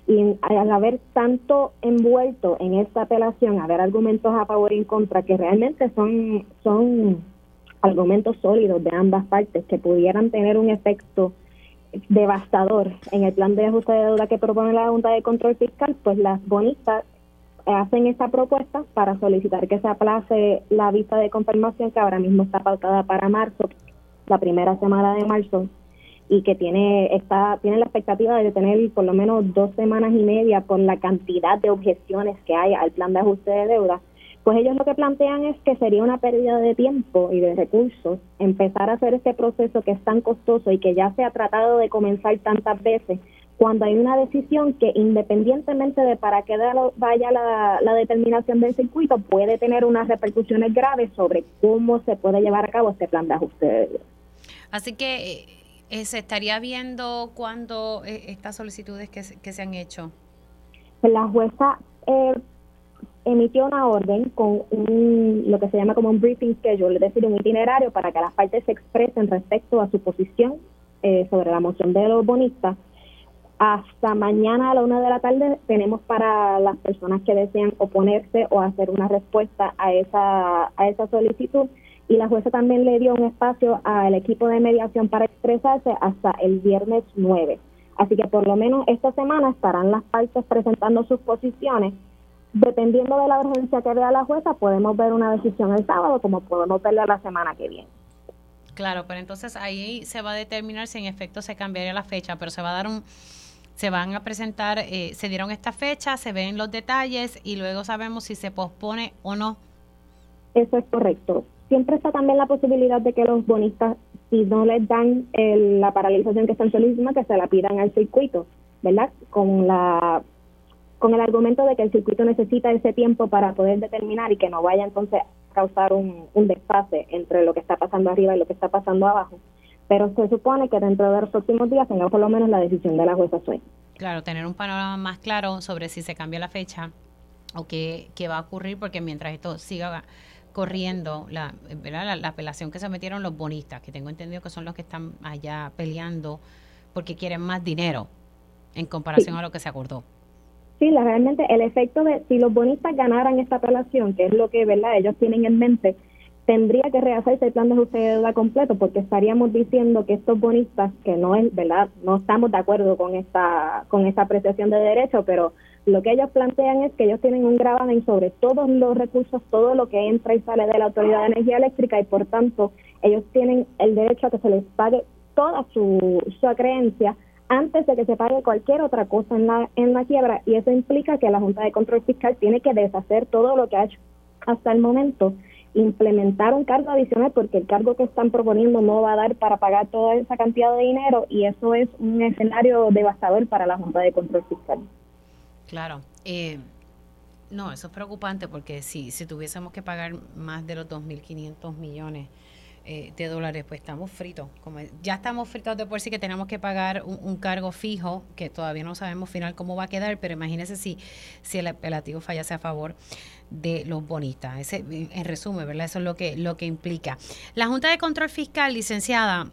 Y al haber tanto envuelto en esta apelación, haber argumentos a favor y en contra, que realmente son, son argumentos sólidos de ambas partes, que pudieran tener un efecto devastador en el plan de ajuste de deuda que propone la Junta de Control Fiscal, pues las bonistas hacen esta propuesta para solicitar que se aplace la vista de confirmación que ahora mismo está pautada para marzo, la primera semana de marzo, y que tiene está tiene la expectativa de tener por lo menos dos semanas y media por la cantidad de objeciones que hay al plan de ajuste de deuda. Pues ellos lo que plantean es que sería una pérdida de tiempo y de recursos empezar a hacer este proceso que es tan costoso y que ya se ha tratado de comenzar tantas veces cuando hay una decisión que independientemente de para qué vaya la, determinación del circuito, puede tener unas repercusiones graves sobre cómo se puede llevar a cabo este plan de ajuste Así que eh, se estaría viendo cuando eh, estas solicitudes que, se han hecho. La jueza eh, emitió una orden con un, lo que se llama como un briefing schedule, es decir, un itinerario para que las partes se expresen respecto a su posición sobre la moción de los bonistas hasta mañana a la una de la tarde tenemos para las personas que desean oponerse o hacer una respuesta a esa, a esa solicitud. Y la jueza también le dio un espacio al equipo de mediación para expresarse hasta el viernes 9. Así que por lo menos esta semana estarán las partes presentando sus posiciones. Dependiendo de la urgencia que vea la jueza, podemos ver una decisión el sábado como podemos verla la semana que viene. Claro, pero entonces ahí se va a determinar si en efecto se cambiaría la fecha, pero se va a dar un, se van a presentar, eh, se dieron esta fecha, se ven los detalles y luego sabemos si se pospone o no. Eso es correcto. Siempre está también la posibilidad de que los bonistas, si no les dan la paralización que están solicitando, que se la pidan al circuito, ¿verdad? Con la con el argumento de que el circuito necesita ese tiempo para poder determinar y que no vaya entonces causar un, un desfase entre lo que está pasando arriba y lo que está pasando abajo. Pero se supone que dentro de los próximos días tenga por lo menos la decisión de la jueza Swain. Claro, tener un panorama más claro sobre si se cambia la fecha o qué, qué va a ocurrir, porque mientras esto siga corriendo, la, ¿verdad? la, apelación que se metieron los bonistas, que tengo entendido que son los que están allá peleando porque quieren más dinero en comparación a lo que se acordó. Sí, realmente el efecto de si los bonistas ganaran esta apelación, que es lo que verdad ellos tienen en mente, tendría que rehacerse el plan de ajuste de deuda completo, porque estaríamos diciendo que estos bonistas, que no es verdad, no estamos de acuerdo con esta con esta apreciación de derecho, pero lo que ellos plantean es que ellos tienen un gravamen sobre todos los recursos, todo lo que entra y sale de la Autoridad de Energía Eléctrica y por tanto ellos tienen el derecho a que se les pague toda su, su creencia antes de que se pague cualquier otra cosa en la, en la quiebra y eso implica que la Junta de Control Fiscal tiene que deshacer todo lo que ha hecho hasta el momento, implementar un cargo adicional porque el cargo que están proponiendo no va a dar para pagar toda esa cantidad de dinero y eso es un escenario devastador para la Junta de Control Fiscal. Claro. Eh, no, eso es preocupante porque si, si tuviésemos que pagar más de los 2.500 millones eh, de dólares, pues estamos fritos. Como ya estamos fritos de por sí que tenemos que pagar un, cargo fijo, que todavía no sabemos final cómo va a quedar, pero imagínese si, si el apelativo fallase a favor de los bonistas. Ese, en resumen, ¿verdad? Eso es lo que, lo que implica. La Junta de Control Fiscal, licenciada,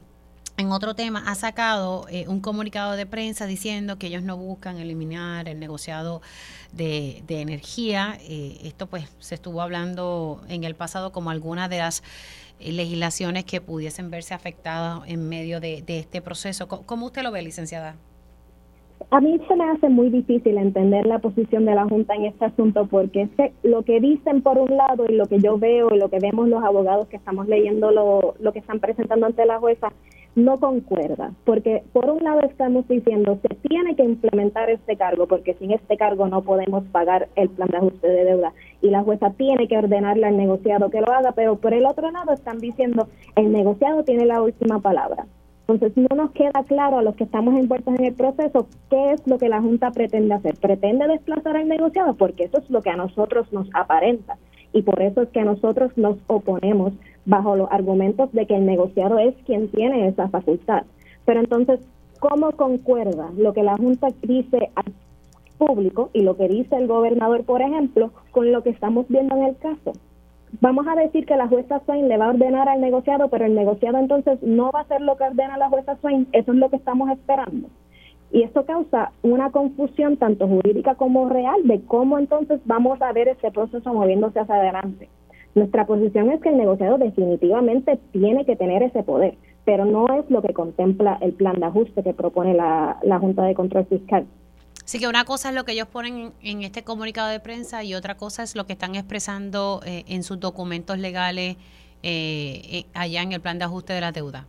en otro tema, ha sacado eh, un comunicado de prensa diciendo que ellos no buscan eliminar el negociado de, energía. Eh, esto pues se estuvo hablando en el pasado como alguna de las legislaciones que pudiesen verse afectadas en medio de, este proceso. ¿Cómo usted lo ve, licenciada? A mí se me hace muy difícil entender la posición de la Junta en este asunto porque es que lo que dicen por un lado y lo que yo veo y lo que vemos los abogados que estamos leyendo lo, lo que están presentando ante la jueza no concuerda, porque por un lado estamos diciendo se tiene que implementar este cargo, porque sin este cargo no podemos pagar el plan de ajuste de deuda y la jueza tiene que ordenarle al negociado que lo haga, pero por el otro lado están diciendo el negociado tiene la última palabra. Entonces no nos queda claro a los que estamos envueltos en el proceso qué es lo que la Junta pretende hacer. ¿Pretende desplazar al negociado? Porque eso es lo que a nosotros nos aparenta y por eso es que nosotros nos oponemos bajo los argumentos de que el negociado es quien tiene esa facultad. Pero entonces, ¿cómo concuerda lo que la Junta dice público y lo que dice el gobernador, por ejemplo, con lo que estamos viendo en el caso? Vamos a decir que la jueza Swain le va a ordenar al negociado, pero el negociado entonces no va a hacer lo que ordena la jueza Swain. Eso es lo que estamos esperando. Y esto causa una confusión tanto jurídica como real de cómo entonces vamos a ver ese proceso moviéndose hacia adelante. Nuestra posición es que el negociado definitivamente tiene que tener ese poder, pero no es lo que contempla el plan de ajuste que propone la, Junta de Control Fiscal. Así que una cosa es lo que ellos ponen en este comunicado de prensa y otra cosa es lo que están expresando eh, en sus documentos legales eh, eh, allá en el plan de ajuste de la deuda.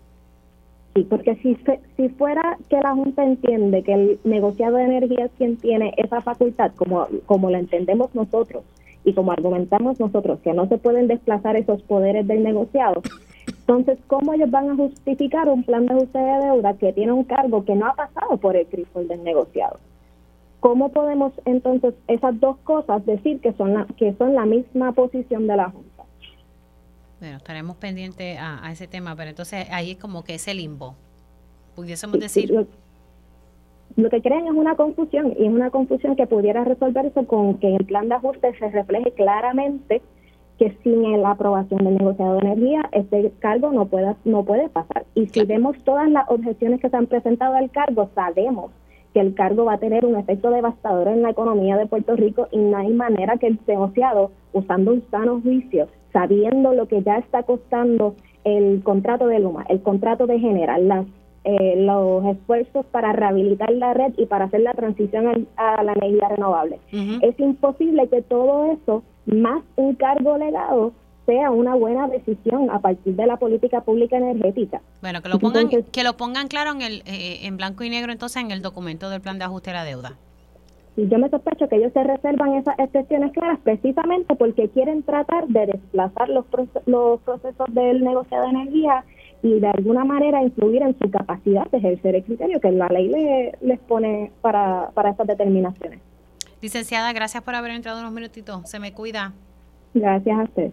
Sí, porque si, si fuera que la Junta entiende que el negociado de energía es quien tiene esa facultad, como, como la entendemos nosotros, y como argumentamos nosotros que no se pueden desplazar esos poderes del negociado, entonces, ¿cómo ellos van a justificar un plan de ajuste de deuda que tiene un cargo que no ha pasado por el crisol del negociado? ¿Cómo podemos entonces esas dos cosas decir que son la, que son la misma posición de la Junta? Bueno, estaremos pendientes a, a ese tema, pero entonces ahí es como que ese limbo. Pudiésemos decir lo que creen es una confusión y es una confusión que pudiera resolverse con que el plan de ajuste se refleje claramente que sin la aprobación del negociado de energía este cargo no pueda no puede pasar y si vemos todas las objeciones que se han presentado al cargo sabemos que el cargo va a tener un efecto devastador en la economía de Puerto Rico y no hay manera que el negociado usando un sano juicio sabiendo lo que ya está costando el contrato de Luma el contrato de General las eh, los esfuerzos para rehabilitar la red y para hacer la transición a, la energía renovable. Es imposible que todo eso, más un cargo legado, sea una buena decisión a partir de la política pública energética. Bueno, que lo pongan, que lo pongan claro en, el, eh, en blanco y negro entonces en el documento del plan de ajuste de la deuda. Yo me sospecho que ellos se reservan esas excepciones claras precisamente porque quieren tratar de desplazar los, los procesos del negocio de energía y de alguna manera influir en su capacidad de ejercer el criterio que la ley le, les pone para, para estas determinaciones. Licenciada, gracias por haber entrado unos minutitos. Se me cuida. Gracias a usted.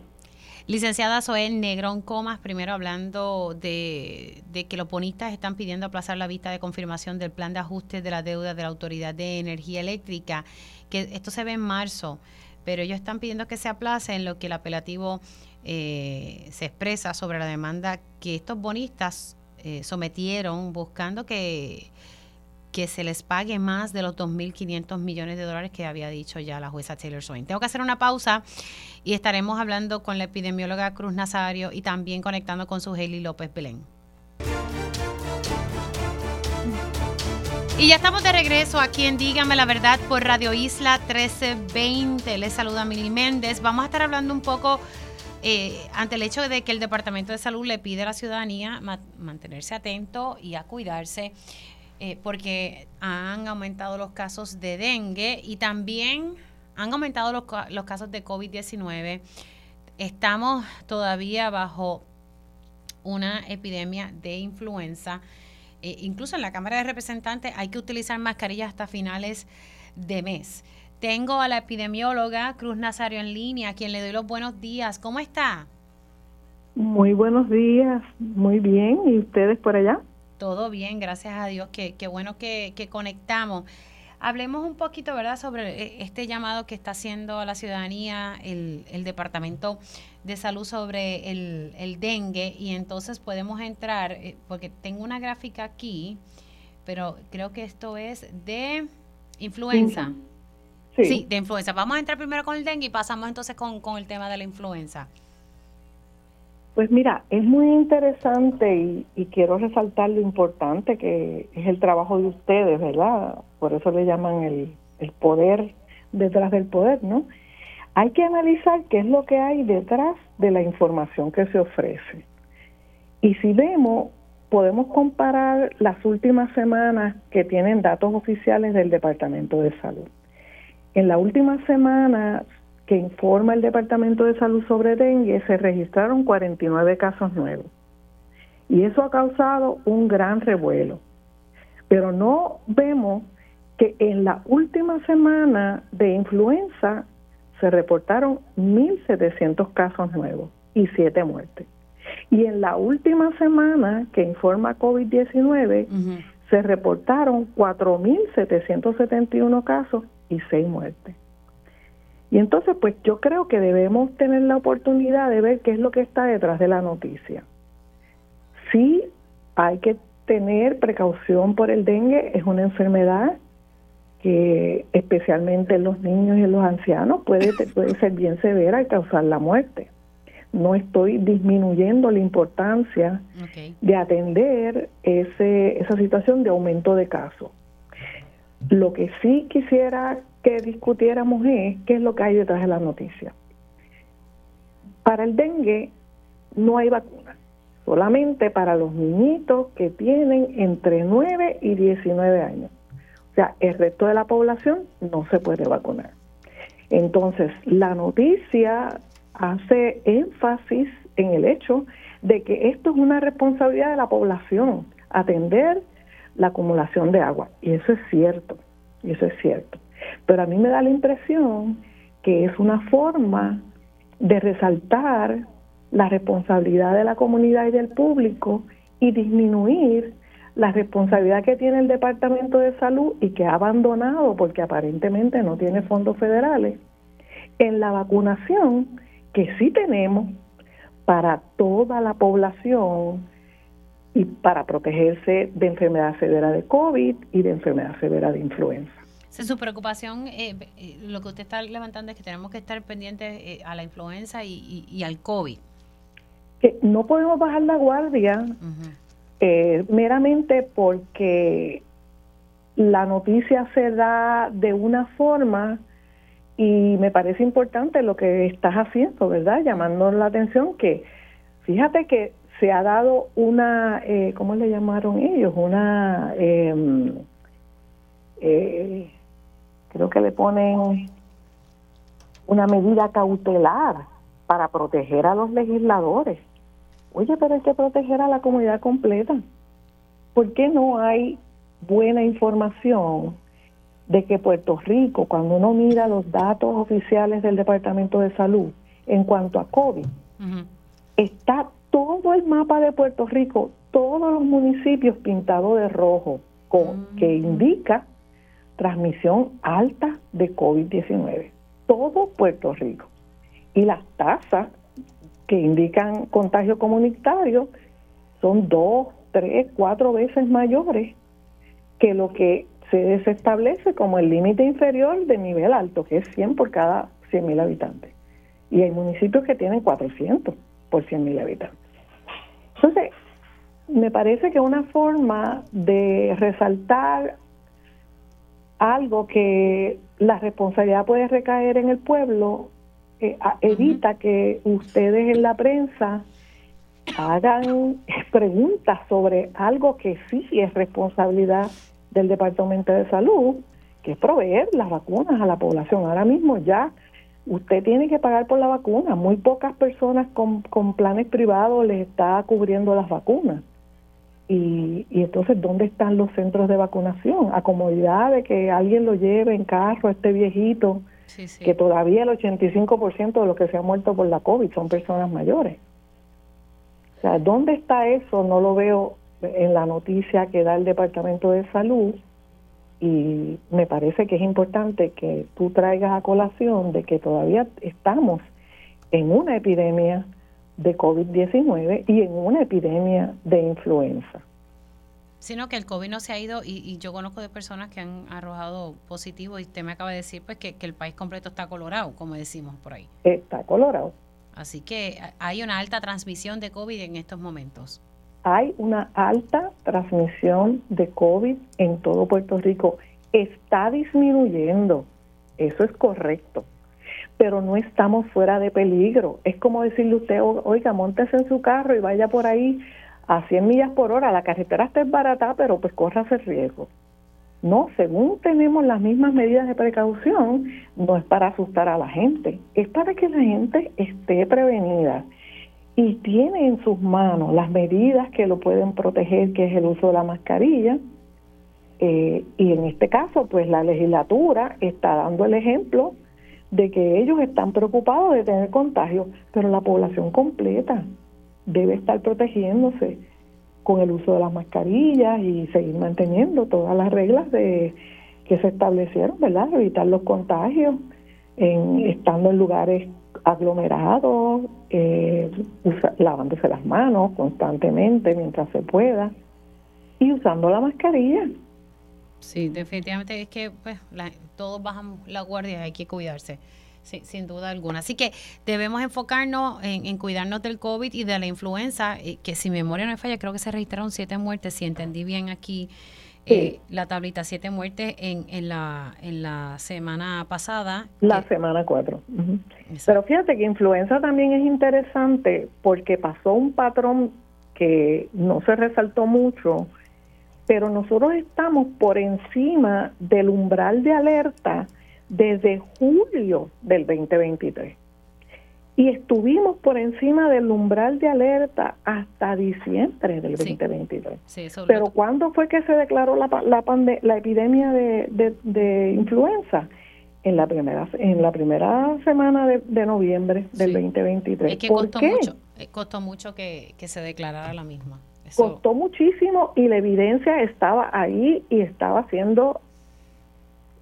Licenciada Soel Negrón Comas, primero hablando de, de, que los bonistas están pidiendo aplazar la vista de confirmación del plan de ajuste de la deuda de la Autoridad de Energía Eléctrica, que esto se ve en marzo, pero ellos están pidiendo que se aplace en lo que el apelativo eh, se expresa sobre la demanda que estos bonistas eh, sometieron buscando que, que se les pague más de los 2.500 millones de dólares que había dicho ya la jueza Taylor Swain. Tengo que hacer una pausa y estaremos hablando con la epidemióloga Cruz Nazario y también conectando con su Haley López Belén. Y ya estamos de regreso aquí en Dígame la Verdad por Radio Isla 1320. Les saluda Mili Méndez. Vamos a estar hablando un poco eh, ante el hecho de que el Departamento de Salud le pide a la ciudadanía mantenerse atento y a cuidarse, eh, porque han aumentado los casos de dengue y también han aumentado los, los casos de COVID-19. Estamos todavía bajo una epidemia de influenza. Eh, incluso en la Cámara de Representantes hay que utilizar mascarillas hasta finales de mes. Tengo a la epidemióloga Cruz Nazario en línea, a quien le doy los buenos días. ¿Cómo está? Muy buenos días, muy bien. ¿Y ustedes por allá? Todo bien, gracias a Dios. Qué, qué bueno que, conectamos. Hablemos un poquito, ¿verdad?, sobre eh, este llamado que está haciendo a la ciudadanía el, el Departamento de Salud sobre el, el, dengue y entonces podemos entrar, eh, porque tengo una gráfica aquí, pero creo que esto es de influenza. Sí. de influenza. Vamos a entrar primero con el dengue y pasamos entonces con, el tema de la influenza. Pues mira, es muy interesante y, quiero resaltar lo importante que es el trabajo de ustedes, ¿verdad? Por eso le llaman el, el poder detrás del poder, ¿no? Hay que analizar qué es lo que hay detrás de la información que se ofrece. Y si vemos, podemos comparar las últimas semanas que tienen datos oficiales del Departamento de Salud. En la última semana que informa el Departamento de Salud sobre dengue, se registraron 49 casos nuevos. Y eso ha causado un gran revuelo. Pero no vemos que en la última semana de influenza se reportaron 1.700 casos nuevos y 7 muertes. Y en la última semana que informa COVID-19 se reportaron 4.771 casos y seis muertes. Y entonces, pues yo creo que debemos tener la oportunidad de ver qué es lo que está detrás de la noticia. Sí, hay que tener precaución por el dengue, es una enfermedad que especialmente en los niños y en los ancianos puede, puede ser bien severa y causar la muerte. No estoy disminuyendo la importancia de atender ese, esa situación de aumento de casos. Lo que sí quisiera que discutiéramos es qué es lo que hay detrás de la noticia. Para el dengue no hay vacuna, solamente para los niñitos que tienen entre 9 y 19 años. O sea, el resto de la población no se puede vacunar. Entonces, la noticia hace énfasis en el hecho de que esto es una responsabilidad de la población, atender la acumulación de agua. Y eso es cierto, eso es cierto. Pero a mí me da la impresión que es una forma de resaltar la responsabilidad de la comunidad y del público y disminuir la responsabilidad que tiene el Departamento de Salud y que ha abandonado porque aparentemente no tiene fondos federales en la vacunación que sí tenemos para toda la población y para protegerse de enfermedad severa de COVID y de enfermedad severa de influenza. Su preocupación, eh, eh, lo que usted está levantando es que tenemos que estar pendientes eh, a la influenza y, al COVID. Que no podemos bajar la guardia eh, meramente porque la noticia se da de una forma y me parece importante lo que estás haciendo, ¿verdad? Llamando la atención que, fíjate que se ha dado una, eh, ¿cómo le llamaron ellos? Una, em, eh, creo que le ponen una medida cautelar para proteger a los legisladores. Oye, pero hay que proteger a la comunidad completa. ¿Por qué no hay buena información de que Puerto Rico, cuando uno mira los datos oficiales del Departamento de Salud en cuanto a COVID, está todo el mapa de Puerto Rico, todos los municipios pintados de rojo, con, mm. que indica transmisión alta de COVID-19. Todo Puerto Rico. Y las tasas que indican contagio comunitario son dos, tres, cuatro veces mayores que lo que se desestablece como el límite inferior de nivel alto, que es 100 por cada 100.000 habitantes. Y hay municipios que tienen 400 por 100.000 habitantes. Entonces, me parece que una forma de resaltar algo que la responsabilidad puede recaer en el pueblo eh, evita que ustedes en la prensa hagan preguntas sobre algo que sí es responsabilidad del Departamento de Salud, que es proveer las vacunas a la población. Ahora mismo ya usted tiene que pagar por la vacuna. Muy pocas personas con, con planes privados les está cubriendo las vacunas. Y, y, entonces, ¿dónde están los centros de vacunación? A comodidad de que alguien lo lleve en carro, este viejito, que todavía el 85% de los que se han muerto por la COVID son personas mayores. O sea, ¿dónde está eso? No lo veo en la noticia que da el Departamento de Salud y me parece que es importante que tú traigas a colación de que todavía estamos en una epidemia de COVID-19 y en una epidemia de influenza. Sino que el COVID no se ha ido y, yo conozco de personas que han arrojado positivo y usted me acaba de decir pues que, que el país completo está colorado, como decimos por ahí. Está colorado. Así que hay una alta transmisión de COVID en estos momentos hay una alta transmisión de COVID en todo Puerto Rico. Está disminuyendo, eso es correcto, pero no estamos fuera de peligro. Es como decirle usted, oiga, montese en su carro y vaya por ahí a 100 millas por hora. La carretera está barata, pero pues corra ese riesgo. No, según tenemos las mismas medidas de precaución, no es para asustar a la gente, es para que la gente esté prevenida y tiene en sus manos las medidas que lo pueden proteger, que es el uso de la mascarilla. Eh, y en este caso, pues la legislatura está dando el ejemplo de que ellos están preocupados de tener contagio, pero la población completa debe estar protegiéndose con el uso de las mascarillas y seguir manteniendo todas las reglas de que se establecieron, ¿verdad? Evitar los contagios, en, estando en lugares aglomerados, eh, lavándose las manos constantemente mientras se pueda y usando la mascarilla. Sí, definitivamente es que pues todos bajan la guardia, hay que cuidarse. sin duda alguna. Así que debemos enfocarnos en, cuidarnos del COVID y de la influenza, eh, que si memoria no me falla, creo que se registraron siete muertes, si entendí bien aquí eh, la tablita, siete muertes en, en, la, en la semana pasada. La semana cuatro. Pero fíjate que influenza también es interesante porque pasó un patrón que no se resaltó mucho, pero nosotros estamos por encima del umbral de alerta desde julio del 2023 y estuvimos por encima del umbral de alerta hasta diciembre del 2023. Pero ¿cuándo fue que se declaró la, la, la epidemia de, de, influenza? En la primera en la primera semana de, noviembre del 2023. Es que costó mucho, eh, costó mucho que, se declarara la misma. Costó muchísimo y la evidencia estaba ahí y estaba siendo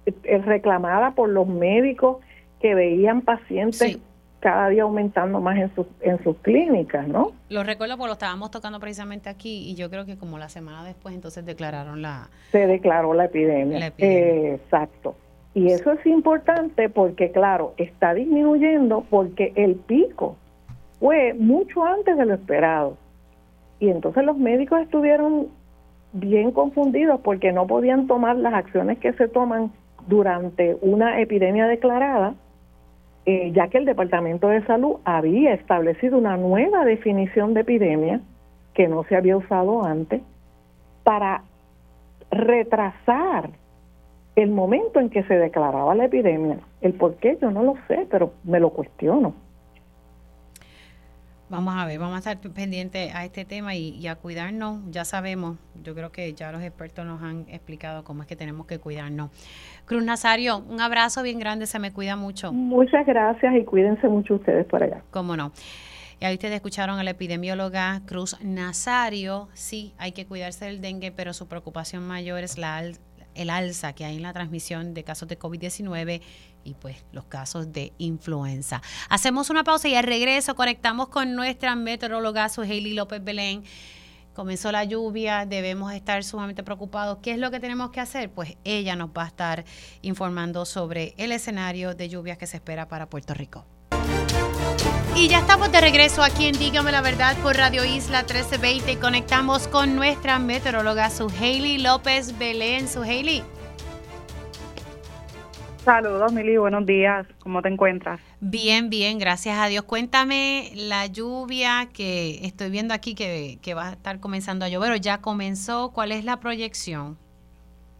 eh, reclamada por los médicos que veían pacientes cada día aumentando más en, sus en sus clínicas, ¿no? Lo recuerdo porque lo estábamos tocando precisamente aquí y yo creo que como la semana después entonces declararon la... Se declaró la epidemia. exacto. Y eso es importante porque, claro, está disminuyendo porque el pico fue mucho antes de lo esperado. Y entonces los médicos estuvieron bien confundidos porque no podían tomar las acciones que se toman durante una epidemia declarada, eh, ya que el Departamento de Salud había establecido una nueva definición de epidemia que no se había usado antes para retrasar el momento en que se declaraba la epidemia. El por qué yo no lo sé, pero me lo cuestiono. Vamos a ver, vamos a estar pendientes a este tema y, a cuidarnos. Ya sabemos, yo creo que ya los expertos nos han explicado cómo es que tenemos que cuidarnos. Cruz Nazario, un abrazo bien grande, se me cuida mucho. Muchas gracias y cuídense mucho ustedes por allá. Cómo no. Y ahí ustedes escucharon a la epidemióloga Cruz Nazario. Sí, hay que cuidarse del dengue, pero su preocupación mayor es la el alza que hay en la transmisión de casos de COVID-19 y pues los casos de influenza. Hacemos una pausa y al regreso conectamos con nuestra meteoróloga Suheili López Belén. Comenzó la lluvia, debemos estar sumamente preocupados. ¿Qué es lo que tenemos que hacer? Pues ella nos va a estar informando sobre el escenario de lluvias que se espera para Puerto Rico. Y ya estamos de regreso aquí en Dígame la Verdad por Radio Isla 1320 y conectamos con nuestra meteoróloga Suheili López Belén. Suheili. Saludos, Mili, buenos días. ¿Cómo te encuentras? Bien, bien, gracias a Dios. Cuéntame la lluvia que estoy viendo aquí que, que va a estar comenzando a llover o ya comenzó. ¿Cuál es la proyección?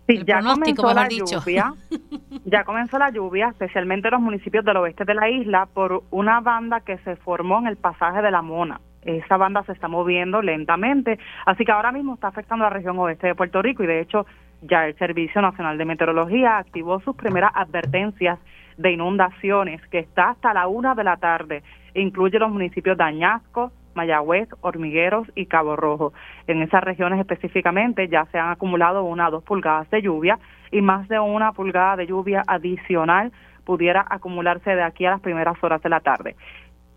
Sí, ya comenzó la lluvia. *laughs* ya comenzó la lluvia, especialmente en los municipios del oeste de la isla, por una banda que se formó en el pasaje de la Mona. Esa banda se está moviendo lentamente, así que ahora mismo está afectando a la región oeste de Puerto Rico y de hecho ya el Servicio Nacional de Meteorología activó sus primeras advertencias de inundaciones, que está hasta la una de la tarde. Incluye los municipios de Añasco, Mayagüez, Hormigueros y Cabo Rojo. En esas regiones específicamente ya se han acumulado una o dos pulgadas de lluvia y más de una pulgada de lluvia adicional pudiera acumularse de aquí a las primeras horas de la tarde.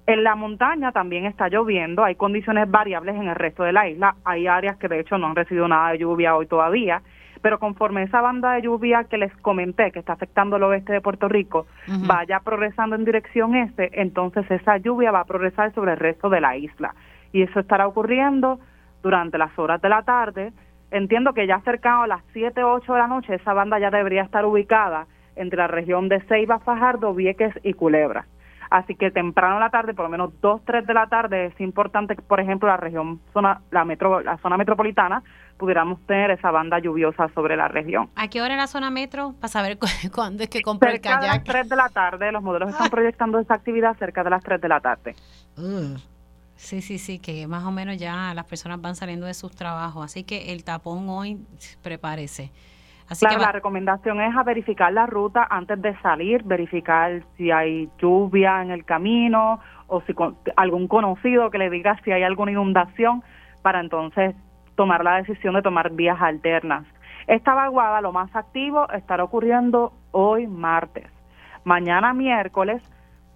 En la montaña también está lloviendo, hay condiciones variables en el resto de la isla, hay áreas que de hecho no han recibido nada de lluvia hoy todavía, pero conforme esa banda de lluvia que les comenté que está afectando el oeste de Puerto Rico vaya progresando en dirección este, entonces esa lluvia va a progresar sobre el resto de la isla y eso estará ocurriendo durante las horas de la tarde. Entiendo que ya cercano a las 7, 8 de la noche esa banda ya debería estar ubicada entre la región de Ceiba, Fajardo, Vieques y Culebra. Así que temprano en la tarde, por lo menos 2, 3 de la tarde, es importante que, por ejemplo, la región, zona, la, metro, la zona metropolitana pudiéramos tener esa banda lluviosa sobre la región. ¿A qué hora en la zona metro? Para saber *laughs* cuándo es que compro el kayak. a las 3 de la tarde, los modelos están proyectando esa actividad cerca de las 3 de la tarde. Sí, sí, sí, que más o menos ya las personas van saliendo de sus trabajos, así que el tapón hoy, prepárese. Así claro, la recomendación es a verificar la ruta antes de salir, verificar si hay lluvia en el camino o si con, algún conocido que le diga si hay alguna inundación para entonces tomar la decisión de tomar vías alternas. Esta vaguada, lo más activo, estará ocurriendo hoy martes. Mañana miércoles,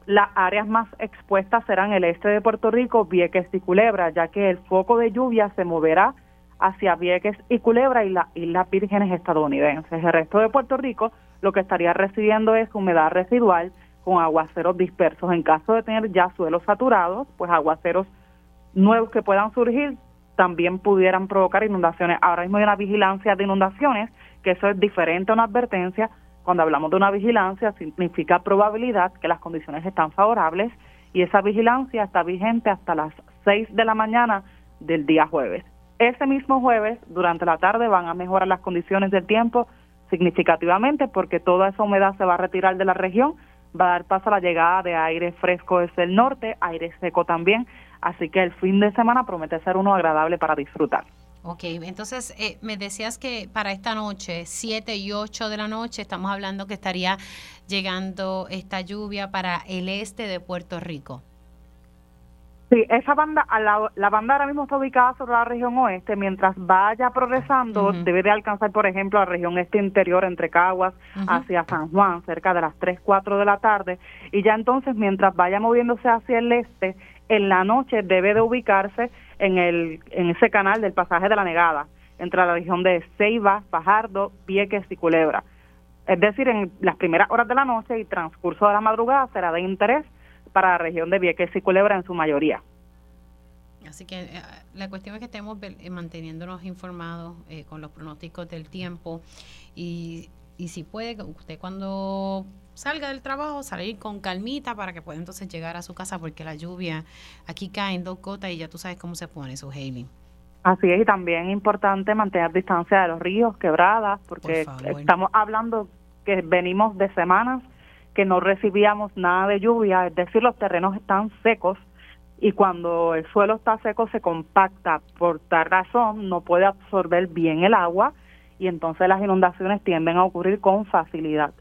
las áreas más expuestas serán el este de Puerto Rico, Vieques y Culebra, ya que el foco de lluvia se moverá hacia Vieques y Culebra y las Islas Vírgenes estadounidenses. El resto de Puerto Rico lo que estaría recibiendo es humedad residual con aguaceros dispersos. En caso de tener ya suelos saturados, pues aguaceros nuevos que puedan surgir también pudieran provocar inundaciones. Ahora mismo hay una vigilancia de inundaciones, que eso es diferente a una advertencia. Cuando hablamos de una vigilancia, significa probabilidad que las condiciones están favorables y esa vigilancia está vigente hasta las 6 de la mañana del día jueves. Ese mismo jueves, durante la tarde, van a mejorar las condiciones del tiempo significativamente porque toda esa humedad se va a retirar de la región, va a dar paso a la llegada de aire fresco desde el norte, aire seco también, Así que el fin de semana promete ser uno agradable para disfrutar. Ok, entonces eh, me decías que para esta noche, 7 y 8 de la noche, estamos hablando que estaría llegando esta lluvia para el este de Puerto Rico. Sí, esa banda, la, la banda ahora mismo está ubicada sobre la región oeste. Mientras vaya progresando, debe de alcanzar, por ejemplo, la región este interior entre Caguas hacia San Juan, cerca de las 3, 4 de la tarde. Y ya entonces, mientras vaya moviéndose hacia el este, en la noche debe de ubicarse en, el, en ese canal del pasaje de la negada, entre la región de Ceiba, Fajardo, Vieques y Culebra. Es decir, en las primeras horas de la noche y transcurso de la madrugada será de interés para la región de Vieques y Culebra en su mayoría. Así que eh, la cuestión es que estemos eh, manteniéndonos informados eh, con los pronósticos del tiempo y, y si puede, usted cuando salga del trabajo, salir con calmita para que pueda entonces llegar a su casa porque la lluvia aquí cae en dos gotas y ya tú sabes cómo se pone su hailing. Así es, y también es importante mantener distancia de los ríos, quebradas, porque estamos hablando que venimos de semanas que no recibíamos nada de lluvia, es decir, los terrenos están secos y cuando el suelo está seco se compacta por tal razón, no puede absorber bien el agua y entonces las inundaciones tienden a ocurrir con facilidad.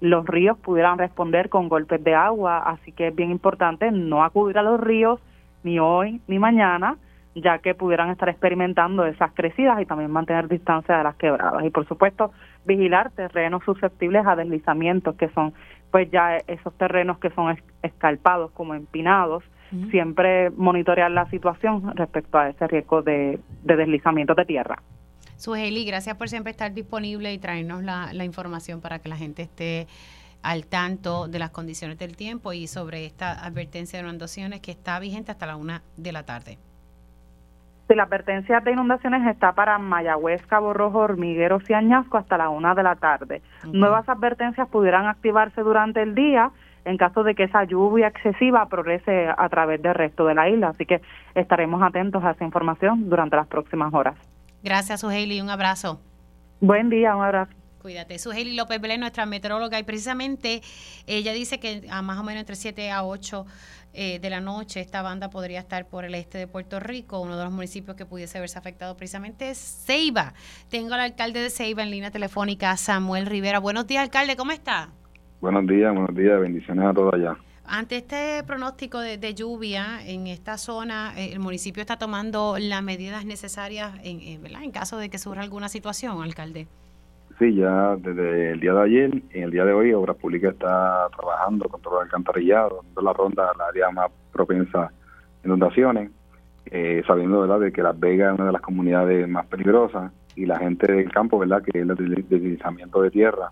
Los ríos pudieran responder con golpes de agua, así que es bien importante no acudir a los ríos ni hoy ni mañana, ya que pudieran estar experimentando esas crecidas y también mantener distancia de las quebradas. Y por supuesto, vigilar terrenos susceptibles a deslizamientos, que son pues ya esos terrenos que son escarpados como empinados, siempre monitorear la situación respecto a ese riesgo de, deslizamiento de tierra. Suheli, gracias por siempre estar disponible y traernos la, la información para que la gente esté al tanto de las condiciones del tiempo y sobre esta advertencia de inundaciones que está vigente hasta la una de la tarde. Sí, la advertencia de inundaciones está para Mayagüez, Cabo Rojo, Hormigueros y Añasco hasta la una de la tarde. Nuevas advertencias pudieran activarse durante el día en caso de que esa lluvia excesiva progrese a través del resto de la isla. Así que estaremos atentos a esa información durante las próximas horas. Gracias, Suheili. Un abrazo. Buen día, un abrazo. Cuídate. Suheili López Belén, nuestra meteoróloga, y precisamente ella dice que a más o menos entre 7 a 8 eh, de la noche esta banda podría estar por el este de Puerto Rico. Uno de los municipios que pudiese verse afectado precisamente es Ceiba. Tengo al alcalde de Ceiba en línea telefónica, Samuel Rivera. Buenos días, alcalde, ¿cómo está? Buenos días, buenos días, bendiciones a todos allá. Ante este pronóstico de, lluvia en esta zona, eh, el municipio está tomando las medidas necesarias en, eh, ¿verdad? en caso de que surja alguna situación, alcalde. Sí, ya desde el día de ayer y el día de hoy, Obras Públicas está trabajando con todo el alcantarillado, dando la ronda al área más propensa a inundaciones, eh, sabiendo ¿verdad? de que Las Vegas es una de las comunidades más peligrosas y la gente del campo, ¿verdad? que es el deslizamiento de tierra.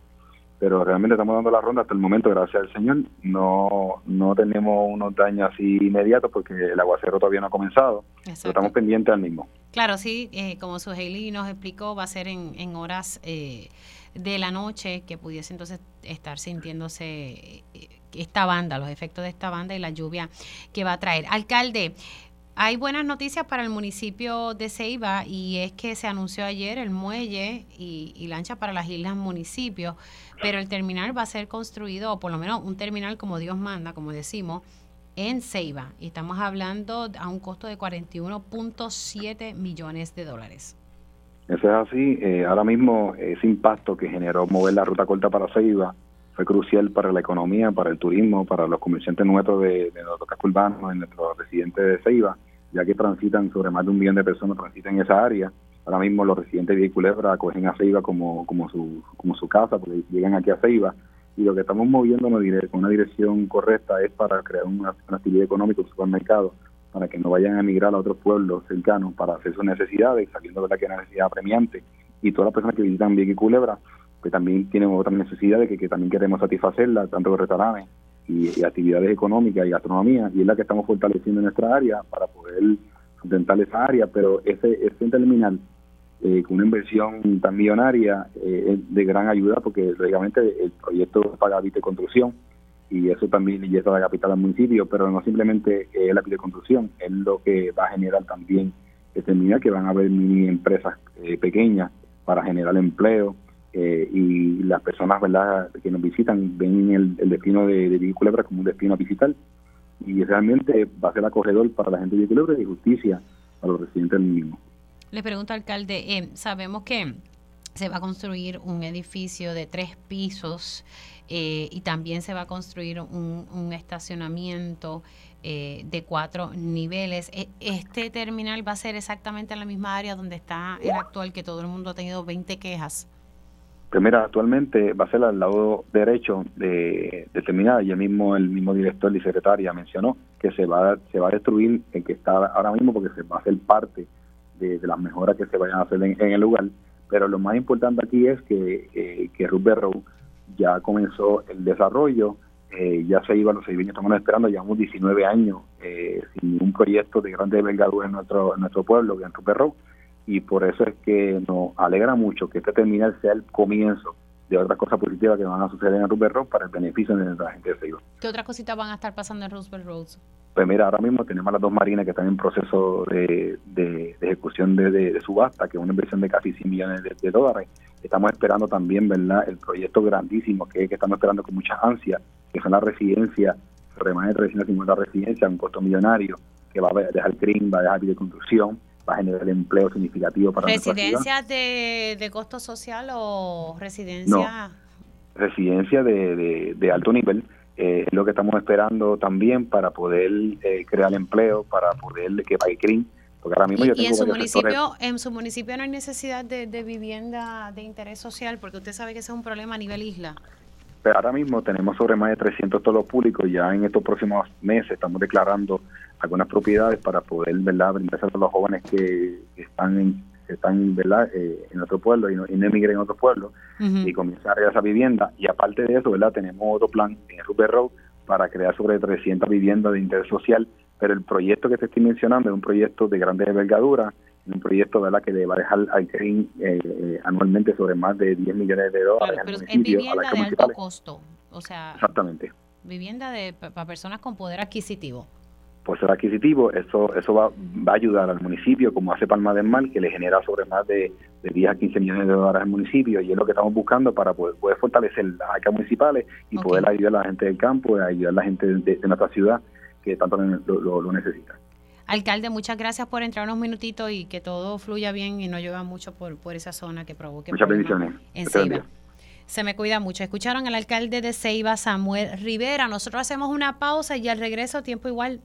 Pero realmente estamos dando la ronda hasta el momento, gracias al Señor. No, no tenemos unos daños así inmediatos porque el aguacero todavía no ha comenzado, pero estamos pendientes al mismo. Claro, sí, eh, como Suheili nos explicó, va a ser en, en horas eh, de la noche que pudiese entonces estar sintiéndose eh, esta banda, los efectos de esta banda y la lluvia que va a traer. Alcalde, hay buenas noticias para el municipio de Ceiba y es que se anunció ayer el muelle y, y, lancha para las islas municipios, pero el terminal va a ser construido, o por lo menos un terminal como Dios manda, como decimos, en Ceiba y estamos hablando a un costo de 41.7 millones de dólares. Eso es así. Eh, ahora mismo ese impacto que generó mover la ruta corta para Ceiba fue crucial para la economía, para el turismo, para los comerciantes nuestros de, de nuestros cascos urbanos, de nuestros residentes de Ceiba, ya que transitan sobre más de un millón de personas transitan en esa área. Ahora mismo los residentes de Culebra acogen a Ceiba como, como, su, como su casa, porque llegan aquí a Ceiba y lo que estamos moviendo con una dirección correcta es para crear una, actividad económica, un supermercado, para que no vayan a emigrar a otros pueblos cercanos para hacer sus necesidades, sabiendo que es una necesidad apremiante. Y todas las personas que visitan Vieques y Culebra, pues también tienen otras necesidades que, también queremos satisfacerla, tanto los restaurantes y, actividades económicas y gastronomía, y es la que estamos fortaleciendo en nuestra área para poder sustentar esa área, pero ese, ese terminal eh, con una inversión tan millonaria eh, es de gran ayuda porque lógicamente el proyecto paga de construcción y eso también lleva la capital al municipio, pero no simplemente es la construcción, es lo que va a generar también determinar que van a haber mini empresas eh, pequeñas para generar empleo y las personas verdad que nos visitan ven el, destino de, de como un destino a visitar y realmente va a ser acogedor para la gente de Culebra y justicia para los residentes del mismo. Le pregunto, alcalde, eh, sabemos que se va a construir un edificio de tres pisos eh, y también se va a construir un, estacionamiento eh, de cuatro niveles. E, ¿Este terminal va a ser exactamente en la misma área donde está el actual, que todo el mundo ha tenido 20 quejas? Pues mira, actualmente va a ser al lado derecho de, de terminal. Ya mismo el mismo director y secretaria mencionó que se va, se va a destruir el que está ahora mismo porque se va a hacer parte de, las mejoras que se vayan a hacer en, el lugar. Pero lo más importante aquí es que, eh, que Road ya comenzó el desarrollo eh, ya se iba, los seibeños estamos esperando, llevamos 19 años eh, sin ningún proyecto de grande envergadura en nuestro, en nuestro pueblo, en Perro, y por eso es que nos alegra mucho que este terminal sea el comienzo de otras cosas positivas que van a suceder en Roosevelt para el beneficio de la gente de Ceiba. ¿Qué otras cositas van a estar pasando en Roosevelt Roads? Pues mira, ahora mismo tenemos las dos marinas que están en proceso de, ejecución de, subasta, que es una inversión de casi 100 millones de, dólares. Estamos esperando también, ¿verdad?, el proyecto grandísimo que, que estamos esperando con mucha ansia, que son las residencias, más de 350 residencias, un costo millonario, que va a dejar green, va a dejar videoconstrucción, va a generar empleo significativo para ¿Residencias de, de costo social o residencia? No, residencia de, de, alto nivel. Eh, es lo que estamos esperando también para poder eh, crear empleo, para poder que vaya green. Porque ahora mismo ¿Y, yo tengo en su municipio en su municipio no hay necesidad de, de vivienda de interés social porque usted sabe que ese es un problema a nivel isla ahora mismo tenemos sobre más de 300 todos públicos, ya en estos próximos meses estamos declarando algunas propiedades para poder verdad brindarse a los jóvenes que, están en, están verdad eh, en otro pueblo y no, emigren en otro pueblo y comenzar a esa vivienda. Y aparte de eso verdad tenemos otro plan en el Rupert Road para crear sobre 300 viviendas de interés social. Pero el proyecto que te estoy mencionando es un proyecto de grande envergadura un proyecto ¿verdad? que le va a dejar al CRIM eh, anualmente sobre más de 10 millones de dólares. pero es vivienda de alto costo, o sea, exactamente. Vivienda de, para personas con poder adquisitivo. Por ser adquisitivo, eso eso va, va a ayudar al municipio, como hace Palma del Mar, que le genera sobre más de, de 10 a 15 millones de dólares al municipio, y es lo que estamos buscando para poder, poder fortalecer las arcas municipales y poder ayudar a la gente del campo, ayudar a la gente de, nuestra ciudad que tanto lo, lo necesita. Alcalde, muchas gracias por entrar unos minutitos y que todo fluya bien y no llueva mucho por, por esa zona que provoque. Muchas bendiciones. En Ceiba. Se me cuida mucho. Escucharon al alcalde de Ceiba, Samuel Rivera. Nosotros hacemos una pausa y al regreso, tiempo igual,